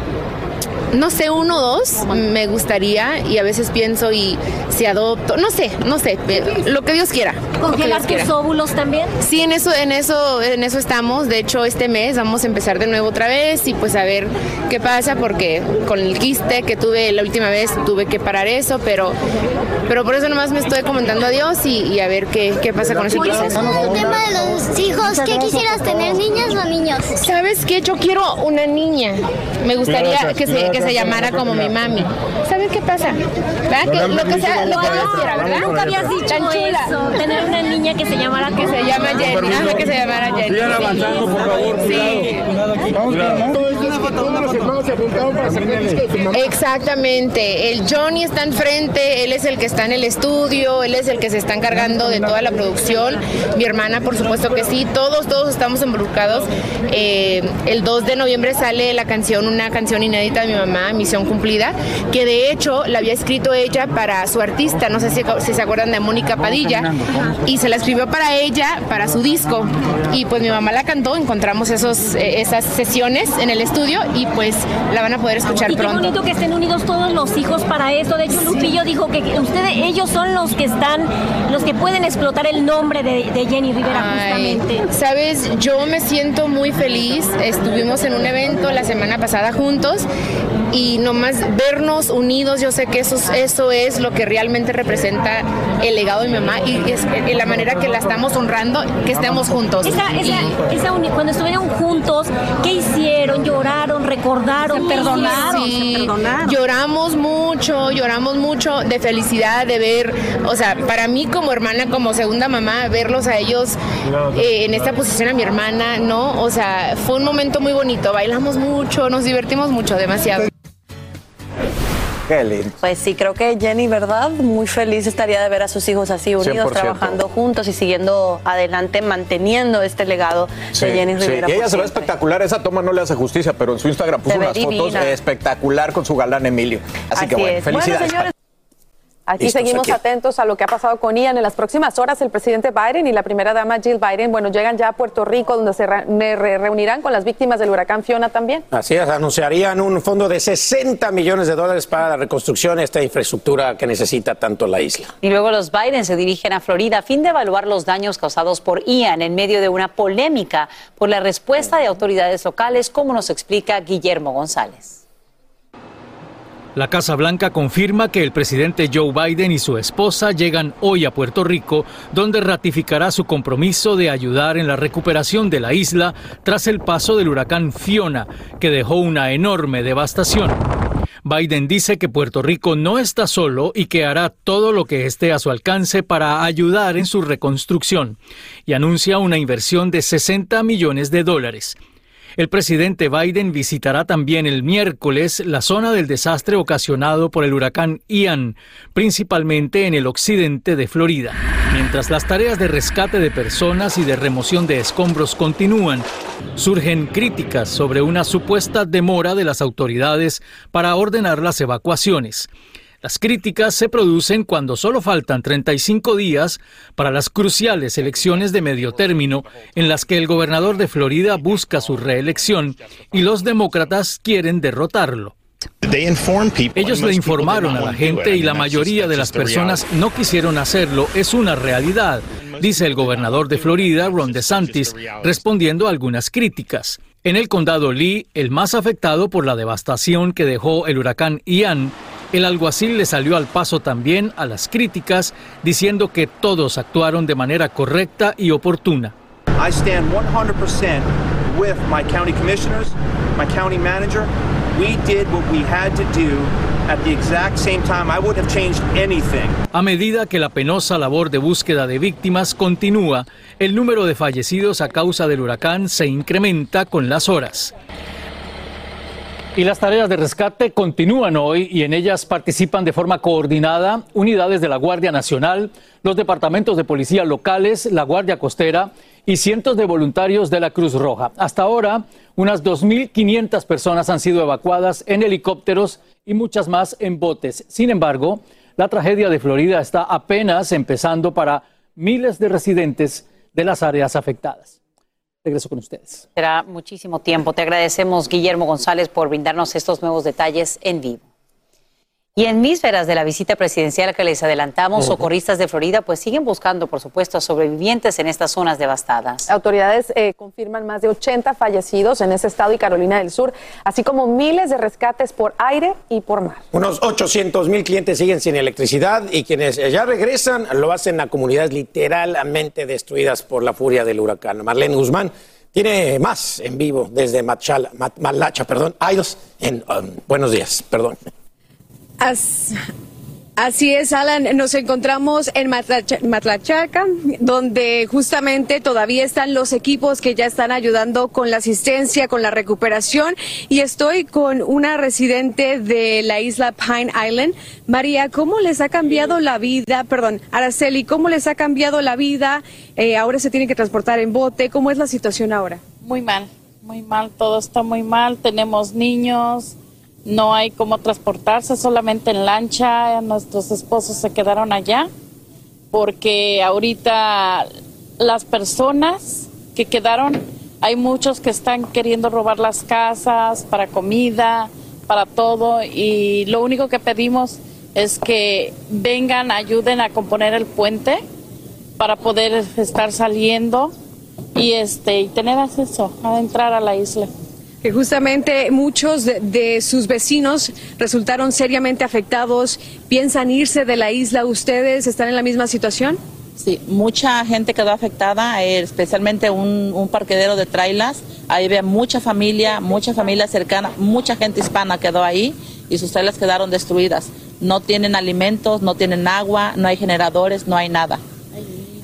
No sé, uno o dos me gustaría y a veces pienso y si adopto, no sé, no sé, eh, lo que Dios quiera. lo que ¿Congelar Dios quiera. tus óvulos también? Sí, en eso, en eso, en eso estamos. De hecho, este mes vamos a empezar de nuevo otra vez y pues a ver qué pasa porque con el quiste que tuve la última vez tuve que parar eso, pero, pero por eso nomás me estoy comentando a Dios y, y a ver qué, qué pasa con ese proceso. El tema de los hijos, ¿qué quisieras tener, niñas o niños? ¿Sabes qué? Yo quiero una niña. Me gustaría Gracias, que se, que se llamara como mi mami. ¿Sabes qué pasa? ¿Verdad? Que lo que sea, lo que Dios quiera, ¿verdad? Nunca habías dicho Tan chula. eso, tener una niña que se llamara que se llama Jenny, ajá, que se llamara Jenny. Sigan sí. avanzando, por favor, Sí. Exactamente. El Johnny está enfrente, él es el que está en el estudio, él es el que se está encargando de toda la producción. Mi hermana, por supuesto que sí. Todos, todos estamos involucrados. Eh, el 2 de noviembre sale la canción, una canción inédita de mi mamá, Misión Cumplida, que de hecho la había escrito ella para su artista, no sé si, si se acuerdan de Mónica Padilla, y se la escribió para ella, para su disco. Y pues mi mamá la cantó, encontramos esos, eh, esas sesiones en el estudio y pues la van a poder escuchar Y qué pronto. bonito que estén unidos todos los hijos para esto. De hecho, Lupillo dijo que que ustedes, ellos son los que están, los que pueden explotar el nombre de, de Jenny Rivera Ay, justamente. Sabes, yo me siento muy feliz. Estuvimos en un evento la semana pasada juntos y nomás vernos unidos, yo sé que eso, es- eso es lo que realmente representa el legado de mi mamá y es la manera que la estamos honrando, que estemos juntos. Esa, esa, Y- esa cuando estuvieron juntos, ¿qué hicieron? ¿Lloraron? ¿Recordaron? ¿Qué hicieron? Sí, Lloramos mucho, lloramos mucho de felicidad de ver, o sea, para mí como hermana, como segunda mamá, verlos a ellos eh, en esta posición a mi hermana, ¿no? O sea, fue un momento muy bonito, bailamos mucho, nos divertimos mucho, demasiado. Qué lindo. Pues sí, creo que Jenny, ¿verdad? Muy feliz estaría de ver a sus hijos así unidos, 100%. trabajando juntos y siguiendo adelante, manteniendo este legado Sí, de Jenny sí. Rivera. Y ella se ve espectacular. Esa toma no le hace justicia, pero en su Instagram puso unas fotos divina. espectacular con su galán Emilio. Así, que bueno, es. Bueno, felicidades. señores, Aquí Listos, seguimos aquí. atentos a lo que ha pasado con Ian. En las próximas horas, el presidente Biden y la primera dama Jill Biden, bueno, llegan ya a Puerto Rico, donde se re- re- reunirán con las víctimas del huracán Fiona también. Así es, anunciarían un fondo de 60 millones de dólares para la reconstrucción de esta infraestructura que necesita tanto la isla. Y luego los Biden se dirigen a Florida a fin de evaluar los daños causados por Ian en medio de una polémica por la respuesta de autoridades locales, como nos explica Guillermo González. La Casa Blanca confirma que el presidente Joe Biden y su esposa llegan hoy a Puerto Rico, donde ratificará su compromiso de ayudar en la recuperación de la isla tras el paso del huracán Fiona, que dejó una enorme devastación. Biden dice que Puerto Rico no está solo y que hará todo lo que esté a su alcance para ayudar en su reconstrucción, y anuncia una inversión de 60 millones de dólares. El presidente Biden visitará también el miércoles la zona del desastre ocasionado por el huracán Ian, principalmente en el occidente de Florida. Mientras las tareas de rescate de personas y de remoción de escombros continúan, surgen críticas sobre una supuesta demora de las autoridades para ordenar las evacuaciones. Las críticas se producen cuando solo faltan 35 días para las cruciales elecciones de medio término en las que el gobernador de Florida busca su reelección y los demócratas quieren derrotarlo. Ellos le informaron a la gente y la mayoría de las personas no quisieron hacerlo. Es una realidad, dice el gobernador de Florida, Ron DeSantis, respondiendo a algunas críticas. En el condado Lee, el más afectado por la devastación que dejó el huracán Ian, el alguacil le salió al paso también a las críticas, diciendo que todos actuaron de manera correcta y oportuna. I stand 100% with my county commissioners, my county manager. We did what we had to do at the exact same time. I wouldn't have changed anything. A medida que la penosa labor de búsqueda de víctimas continúa, el número de fallecidos a causa del huracán se incrementa con las horas. Y las tareas de rescate continúan hoy y en ellas participan de forma coordinada unidades de la Guardia Nacional, los departamentos de policía locales, la Guardia Costera y cientos de voluntarios de la Cruz Roja. Hasta ahora, unas 2.500 personas han sido evacuadas en helicópteros y muchas más en botes. Sin embargo, la tragedia de Florida está apenas empezando para miles de residentes de las áreas afectadas. Regreso con ustedes. Será muchísimo tiempo. Te agradecemos, Guillermo González, por brindarnos estos nuevos detalles en vivo. Y en vísperas de la visita presidencial que les adelantamos, socorristas de Florida pues siguen buscando, por supuesto, a sobrevivientes en estas zonas devastadas. Autoridades eh, confirman más de 80 fallecidos en ese estado y Carolina del Sur, así como miles de rescates por aire y por mar. Unos 800 mil clientes siguen sin electricidad y quienes ya regresan lo hacen a comunidades literalmente destruidas por la furia del huracán. Marlene Guzmán tiene más en vivo desde Machala, Ma- Malacha, perdón, Idols, en um, Buenos Días, perdón. As- Así es, Alan. Nos encontramos en Matlacha- Matlachaca, donde justamente todavía están los equipos que ya están ayudando con la asistencia, con la recuperación. Y estoy con una residente de la isla Pine Island. María, ¿cómo les ha cambiado la vida? Perdón, Araceli, ¿cómo les ha cambiado la vida? Eh, ahora se tienen que transportar en bote. ¿Cómo es la situación ahora? Muy mal, muy mal, todo está muy mal. Tenemos niños, no hay cómo transportarse, solamente en lancha. Nuestros esposos se quedaron allá porque ahorita las personas que quedaron, hay muchos que están queriendo robar las casas para comida, para todo y lo único que pedimos es que vengan, ayuden a componer el puente para poder estar saliendo y este y tener acceso a entrar a la isla. Que justamente muchos de, sus vecinos resultaron seriamente afectados, piensan irse de la isla. ¿Ustedes están en la misma situación? Sí, mucha gente quedó afectada, eh, especialmente un, un parquedero de trailers. Ahí había mucha familia, mucha familia cercana, mucha gente hispana quedó ahí y sus trailers quedaron destruidas. No tienen alimentos, no tienen agua, no hay generadores, no hay nada.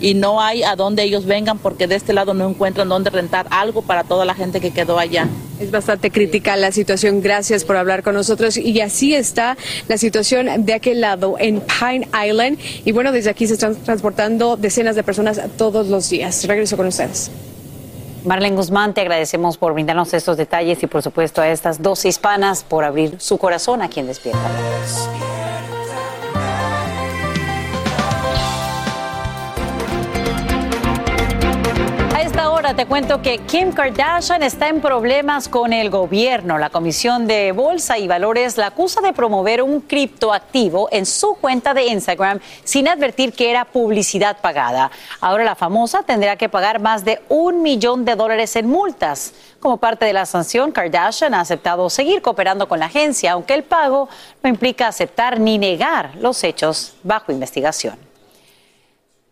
Y no hay a dónde ellos vengan porque de este lado no encuentran dónde rentar algo para toda la gente que quedó allá. Es bastante crítica la situación. Gracias por hablar con nosotros. Y así está la situación de aquel lado, en Pine Island. Y bueno, desde aquí se están transportando decenas de personas todos los días. Regreso con ustedes. Marlene Guzmán, te agradecemos por brindarnos estos detalles y por supuesto a estas dos hispanas por abrir su corazón a quien despierta. A esta hora te cuento que Kim Kardashian está en problemas con el gobierno. La Comisión de Bolsa y Valores la acusa de promover un criptoactivo en su cuenta de Instagram sin advertir que era publicidad pagada. Ahora la famosa tendrá que pagar más de un millón de dólares en multas. Como parte de la sanción, Kardashian ha aceptado seguir cooperando con la agencia, aunque el pago no implica aceptar ni negar los hechos bajo investigación.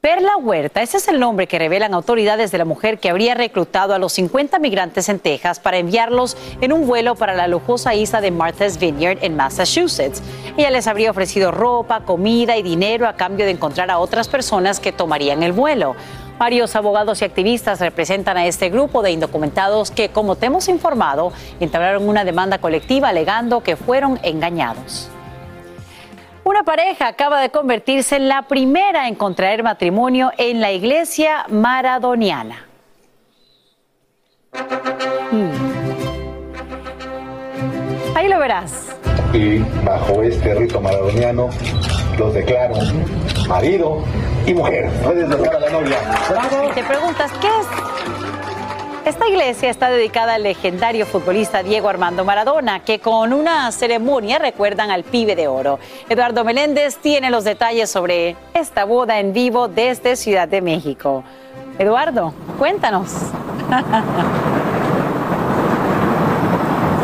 Perla Huerta, ese es el nombre que revelan autoridades de la mujer que habría reclutado a los 50 migrantes en Texas para enviarlos en un vuelo para la lujosa isla de Martha's Vineyard en Massachusetts. Ella les habría ofrecido ropa, comida y dinero a cambio de encontrar a otras personas que tomarían el vuelo. Varios abogados y activistas representan a este grupo de indocumentados que, como te hemos informado, entablaron una demanda colectiva alegando que fueron engañados. Una pareja acaba de convertirse en la primera en contraer matrimonio en la iglesia maradoniana. Hmm. Ahí lo verás. y bajo este rito maradoniano los declaro marido y mujer. Puedes a la novia. Y te preguntas, ¿qué es? Esta iglesia está dedicada al legendario futbolista Diego Armando Maradona, que con una ceremonia recuerdan al pibe de oro. Eduardo Meléndez tiene los detalles sobre esta boda en vivo desde Ciudad de México. Eduardo, cuéntanos.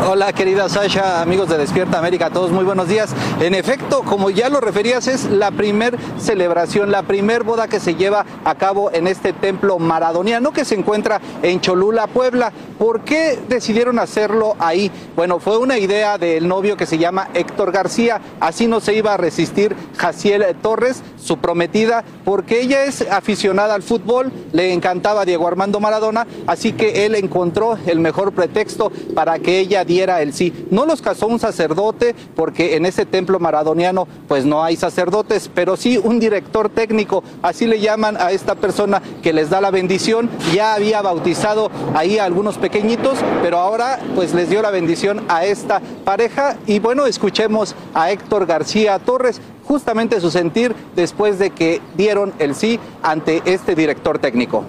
Hola querida Sasha, amigos de Despierta América, todos muy buenos días. En efecto, como ya lo referías, es la primer celebración, la primer boda que se lleva a cabo en este templo maradoniano que se encuentra en Cholula, Puebla. ¿Por qué decidieron hacerlo ahí? Bueno, fue una idea del novio que se llama Héctor García, así no se iba a resistir Jaciel Torres, su prometida, porque ella es aficionada al fútbol, le encantaba Diego Armando Maradona, así que él encontró el mejor pretexto para que ella diera el sí. No los casó un sacerdote, porque en ese templo maradoniano pues no hay sacerdotes, pero sí un director técnico, así le llaman a esta persona que les da la bendición. Ya había bautizado ahí a algunos pequeñitos, pero ahora pues les dio la bendición a esta pareja. Y bueno, escuchemos a Héctor García Torres, justamente su sentir después de que dieron el sí ante este director técnico.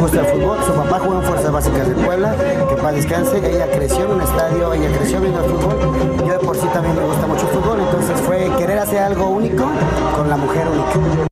gusta el fútbol. Su papá jugó en Fuerzas Básicas de Puebla, que para descanse. Ella creció en un estadio, ella creció viendo el fútbol. Yo de por sí también me gusta mucho el fútbol, entonces fue querer hacer algo único con la mujer única.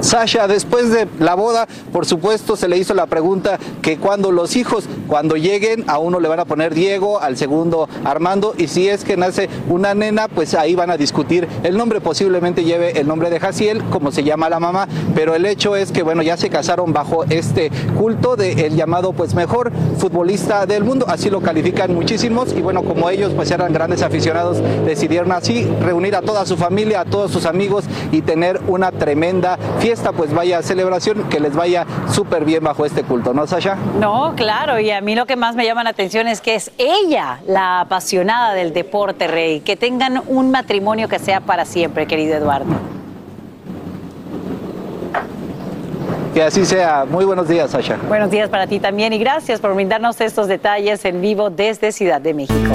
Sasha, después de la boda, por supuesto, se le hizo la pregunta que cuando los hijos, cuando lleguen, a uno le van a poner Diego, al segundo Armando, y si es que nace una nena, pues ahí van a discutir. El nombre posiblemente lleve el nombre de Jaciel, como se llama la mamá, pero el hecho es que, bueno, ya se casaron bajo este culto del llamado, pues, mejor futbolista del mundo, así lo califican muchísimos, y bueno, como ellos, pues, eran grandes aficionados, decidieron así reunir a toda su familia, a todos sus amigos y tener una tremenda fiesta esta pues vaya celebración, que les vaya súper bien bajo este culto, ¿no, Sasha? No, claro, y a mí lo que más me llama la atención es que es ella la apasionada del deporte, Rey. Que tengan un matrimonio que sea para siempre, querido Eduardo. Que así sea. Muy buenos días, Sasha. Buenos días para ti también y gracias por brindarnos estos detalles en vivo desde Ciudad de México.